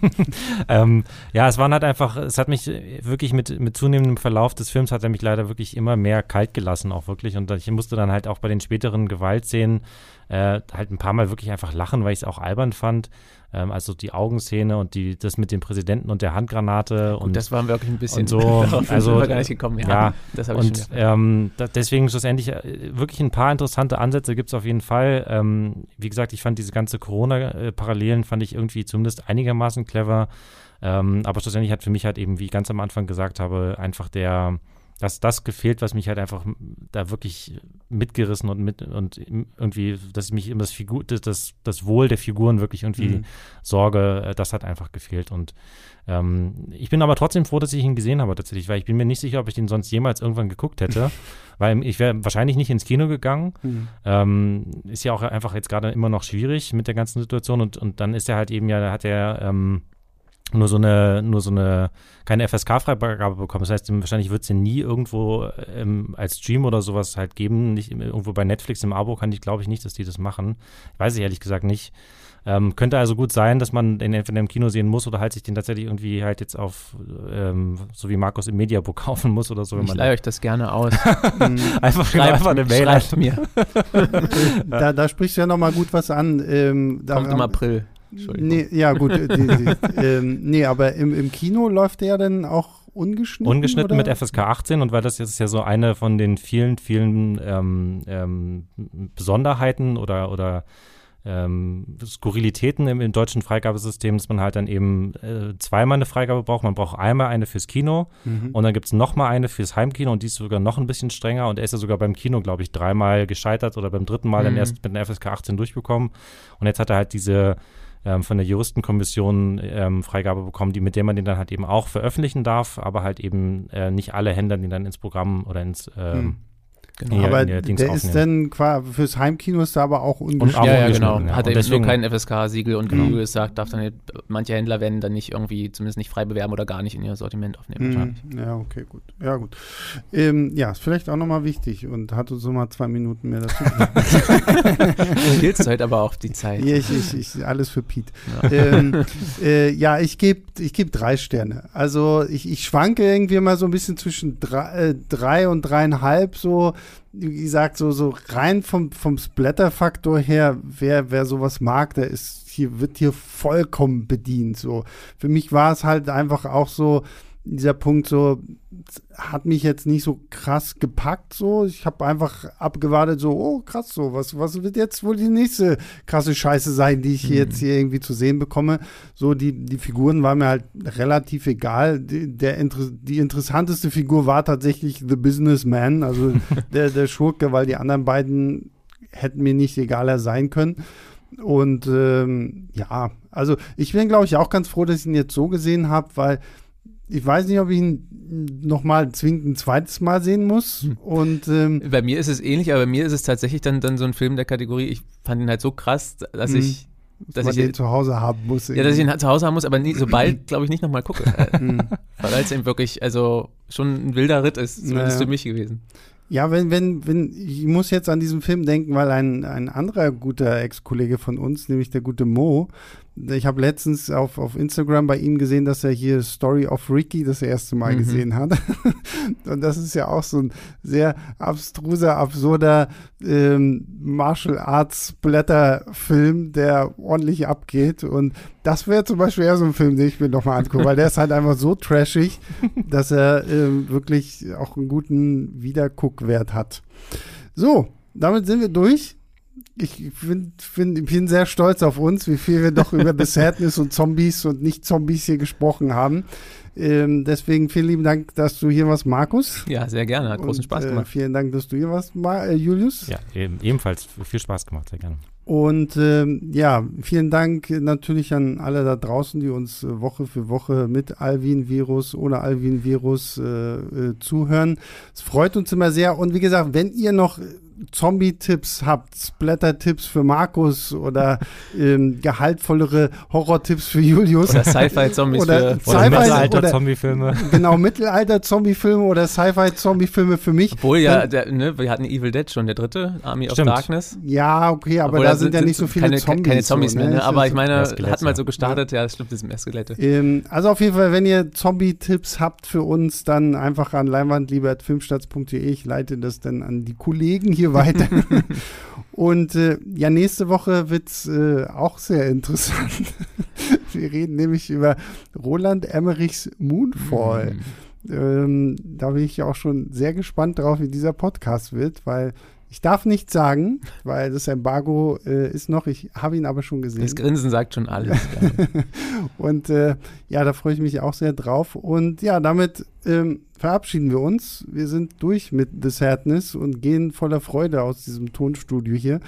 ähm, ja, es waren halt einfach, es hat mich wirklich mit, mit zunehmendem Verlauf des Films hat er mich leider wirklich immer mehr kalt gelassen, auch wirklich. Und ich musste dann halt auch bei den späteren Gewaltszenen äh, halt ein paar Mal wirklich einfach lachen, weil ich es auch albern fand. Ähm, also die Augenszene und die, das mit dem Präsidenten und der Handgranate. Gut, und das war wirklich ein bisschen so. also, wir gar nicht gekommen. Ja, ja das habe ich Und ähm, da, deswegen schlussendlich äh, wirklich ein paar interessante Ansätze gibt es auf jeden Fall. Ähm, wie gesagt, ich fand diese ganze Corona-Parallelen fand ich irgendwie zumindest einigermaßen clever. Ähm, aber schlussendlich hat für mich halt eben, wie ich ganz am Anfang gesagt habe, einfach der dass das gefehlt, was mich halt einfach da wirklich mitgerissen und mit und irgendwie, dass ich mich immer das Figur, das, das Wohl der Figuren wirklich irgendwie mhm. sorge, äh, das hat einfach gefehlt. Und ähm, ich bin aber trotzdem froh, dass ich ihn gesehen habe tatsächlich, weil ich bin mir nicht sicher, ob ich den sonst jemals irgendwann geguckt hätte. weil ich wäre wahrscheinlich nicht ins Kino gegangen. Mhm. Ähm, ist ja auch einfach jetzt gerade immer noch schwierig mit der ganzen Situation und, und dann ist er halt eben ja, da hat er ähm, nur so eine, nur so eine, keine FSK-Freigabe bekommen. Das heißt, wahrscheinlich wird es den nie irgendwo ähm, als Stream oder sowas halt geben. Nicht irgendwo bei Netflix im Abo kann ich, glaube ich nicht, dass die das machen. Weiß ich ehrlich gesagt nicht. Ähm, könnte also gut sein, dass man den entweder im Kino sehen muss oder halt sich den tatsächlich irgendwie halt jetzt auf, ähm, so wie Markus im Mediabook kaufen muss oder so. Ich leihe euch das gerne aus. einfach, schreibt, einfach eine Mail. Schreibt mir. da, da sprichst du ja nochmal gut was an. Ähm, Kommt im April. Nee, ja, gut. die, die, ähm, nee, aber im, im Kino läuft der dann auch ungeschnitten? Ungeschnitten oder? mit FSK 18 und weil das jetzt ja so eine von den vielen, vielen ähm, ähm, Besonderheiten oder, oder ähm, Skurrilitäten im, im, deutschen Freigabesystem, dass man halt dann eben äh, zweimal eine Freigabe braucht. Man braucht einmal eine fürs Kino mhm. und dann gibt es nochmal eine fürs Heimkino und die ist sogar noch ein bisschen strenger und er ist ja sogar beim Kino, glaube ich, dreimal gescheitert oder beim dritten Mal mhm. dann erst mit einer FSK 18 durchbekommen. Und jetzt hat er halt diese ähm, von der Juristenkommission ähm, Freigabe bekommen, die, mit der man den dann halt eben auch veröffentlichen darf, aber halt eben äh, nicht alle Händler den dann ins Programm oder ins ähm, hm. Genau. aber der, der ist dann quasi fürs Heimkino ist da aber auch ungeschnitten. Ja, ja, genau. Ja. Hat er deswegen, nur kein FSK-Siegel und genau. wie du gesagt, darf dann nicht, manche Händler werden dann nicht irgendwie, zumindest nicht frei bewerben oder gar nicht in ihr Sortiment aufnehmen. Mhm. Ja, okay, gut. Ja, gut. Ähm, ja, ist vielleicht auch nochmal wichtig und hat uns so mal zwei Minuten mehr dazu. Gilt es heute aber auch die Zeit. Ja, ich, ich, ich, alles für Pete. Ja, ähm, äh, ja ich gebe ich geb drei Sterne. Also ich, ich schwanke irgendwie mal so ein bisschen zwischen drei, äh, drei und dreieinhalb so wie gesagt, so, so rein vom, vom Splatter-Faktor her, wer, wer sowas mag, der ist hier, wird hier vollkommen bedient. So. Für mich war es halt einfach auch so, dieser Punkt so hat mich jetzt nicht so krass gepackt so. Ich habe einfach abgewartet so, oh krass so, was was wird jetzt wohl die nächste krasse Scheiße sein, die ich mhm. jetzt hier irgendwie zu sehen bekomme. So die die Figuren waren mir halt relativ egal. Die, der die interessanteste Figur war tatsächlich The Businessman, also der der Schurke, weil die anderen beiden hätten mir nicht egaler sein können. Und ähm, ja, also ich bin, glaube ich, auch ganz froh, dass ich ihn jetzt so gesehen habe, weil ich weiß nicht, ob ich ihn nochmal zwingend ein zweites Mal sehen muss. Hm. Und ähm, bei mir ist es ähnlich, aber bei mir ist es tatsächlich dann, dann so ein Film der Kategorie, ich fand ihn halt so krass, dass hm. ich dass ich den zu Hause haben muss. Ja, dass ich ihn zu Hause haben muss, aber nie, sobald, glaube ich, nicht nochmal gucke. Hm. Weil es eben wirklich, also schon ein wilder Ritt ist, zumindest naja. für mich gewesen. Ja, wenn, wenn, wenn, ich muss jetzt an diesen Film denken, weil ein, ein anderer guter Ex-Kollege von uns, nämlich der gute Mo, ich habe letztens auf, auf Instagram bei ihm gesehen, dass er hier Story of Ricky das erste Mal mhm. gesehen hat. Und das ist ja auch so ein sehr abstruser, absurder ähm, Martial Arts Blätterfilm, der ordentlich abgeht. Und das wäre zum Beispiel eher so ein Film, den ich mir nochmal angucke, weil der ist halt einfach so trashig, dass er ähm, wirklich auch einen guten Wiederguckwert hat. So, damit sind wir durch ich bin, bin, bin sehr stolz auf uns, wie viel wir doch über The Sadness und Zombies und Nicht-Zombies hier gesprochen haben. Ähm, deswegen vielen lieben Dank, dass du hier warst, Markus. Ja, sehr gerne. Hat großen und, Spaß äh, gemacht. Äh, vielen Dank, dass du hier warst, äh, Julius. Ja, eben, ebenfalls viel Spaß gemacht, sehr gerne. Und ähm, ja, vielen Dank natürlich an alle da draußen, die uns äh, Woche für Woche mit Alvin-Virus, ohne Alvin-Virus äh, äh, zuhören. Es freut uns immer sehr. Und wie gesagt, wenn ihr noch Zombie-Tipps habt, Splatter-Tipps für Markus oder ähm, gehaltvollere Horror-Tipps für Julius. Oder Sci-Fi-Zombies oder, für oder Mittelalter-Zombie-Filme. Genau, Mittelalter-Zombie-Filme oder Sci-Fi-Zombie-Filme für mich. Obwohl ja, der, ne, wir hatten Evil Dead schon, der dritte, Army Stimmt. of Darkness. Ja, okay, aber Obwohl, da sind ja nicht so viele keine, Zombies. Keine Zombies so, mehr, ne? aber ich meine, hat mal so gestartet, ja, das stimmt, das sind mehr Skelette. Ähm, also auf jeden Fall, wenn ihr Zombie-Tipps habt für uns, dann einfach an leinwandlieber.filmstarts.de. Ich leite das dann an die Kollegen hier weiter. Und äh, ja, nächste Woche wird es äh, auch sehr interessant. Wir reden nämlich über Roland Emmerichs Moonfall. Mm. Ähm, da bin ich ja auch schon sehr gespannt drauf, wie dieser Podcast wird, weil ich darf nichts sagen, weil das Embargo äh, ist noch, ich habe ihn aber schon gesehen. Das Grinsen sagt schon alles. und äh, ja, da freue ich mich auch sehr drauf. Und ja, damit ähm, verabschieden wir uns. Wir sind durch mit The Sadness und gehen voller Freude aus diesem Tonstudio hier.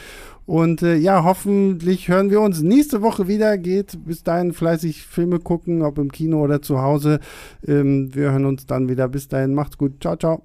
Und äh, ja, hoffentlich hören wir uns nächste Woche wieder. Geht bis dahin fleißig Filme gucken, ob im Kino oder zu Hause. Ähm, wir hören uns dann wieder. Bis dahin, macht's gut. Ciao, ciao.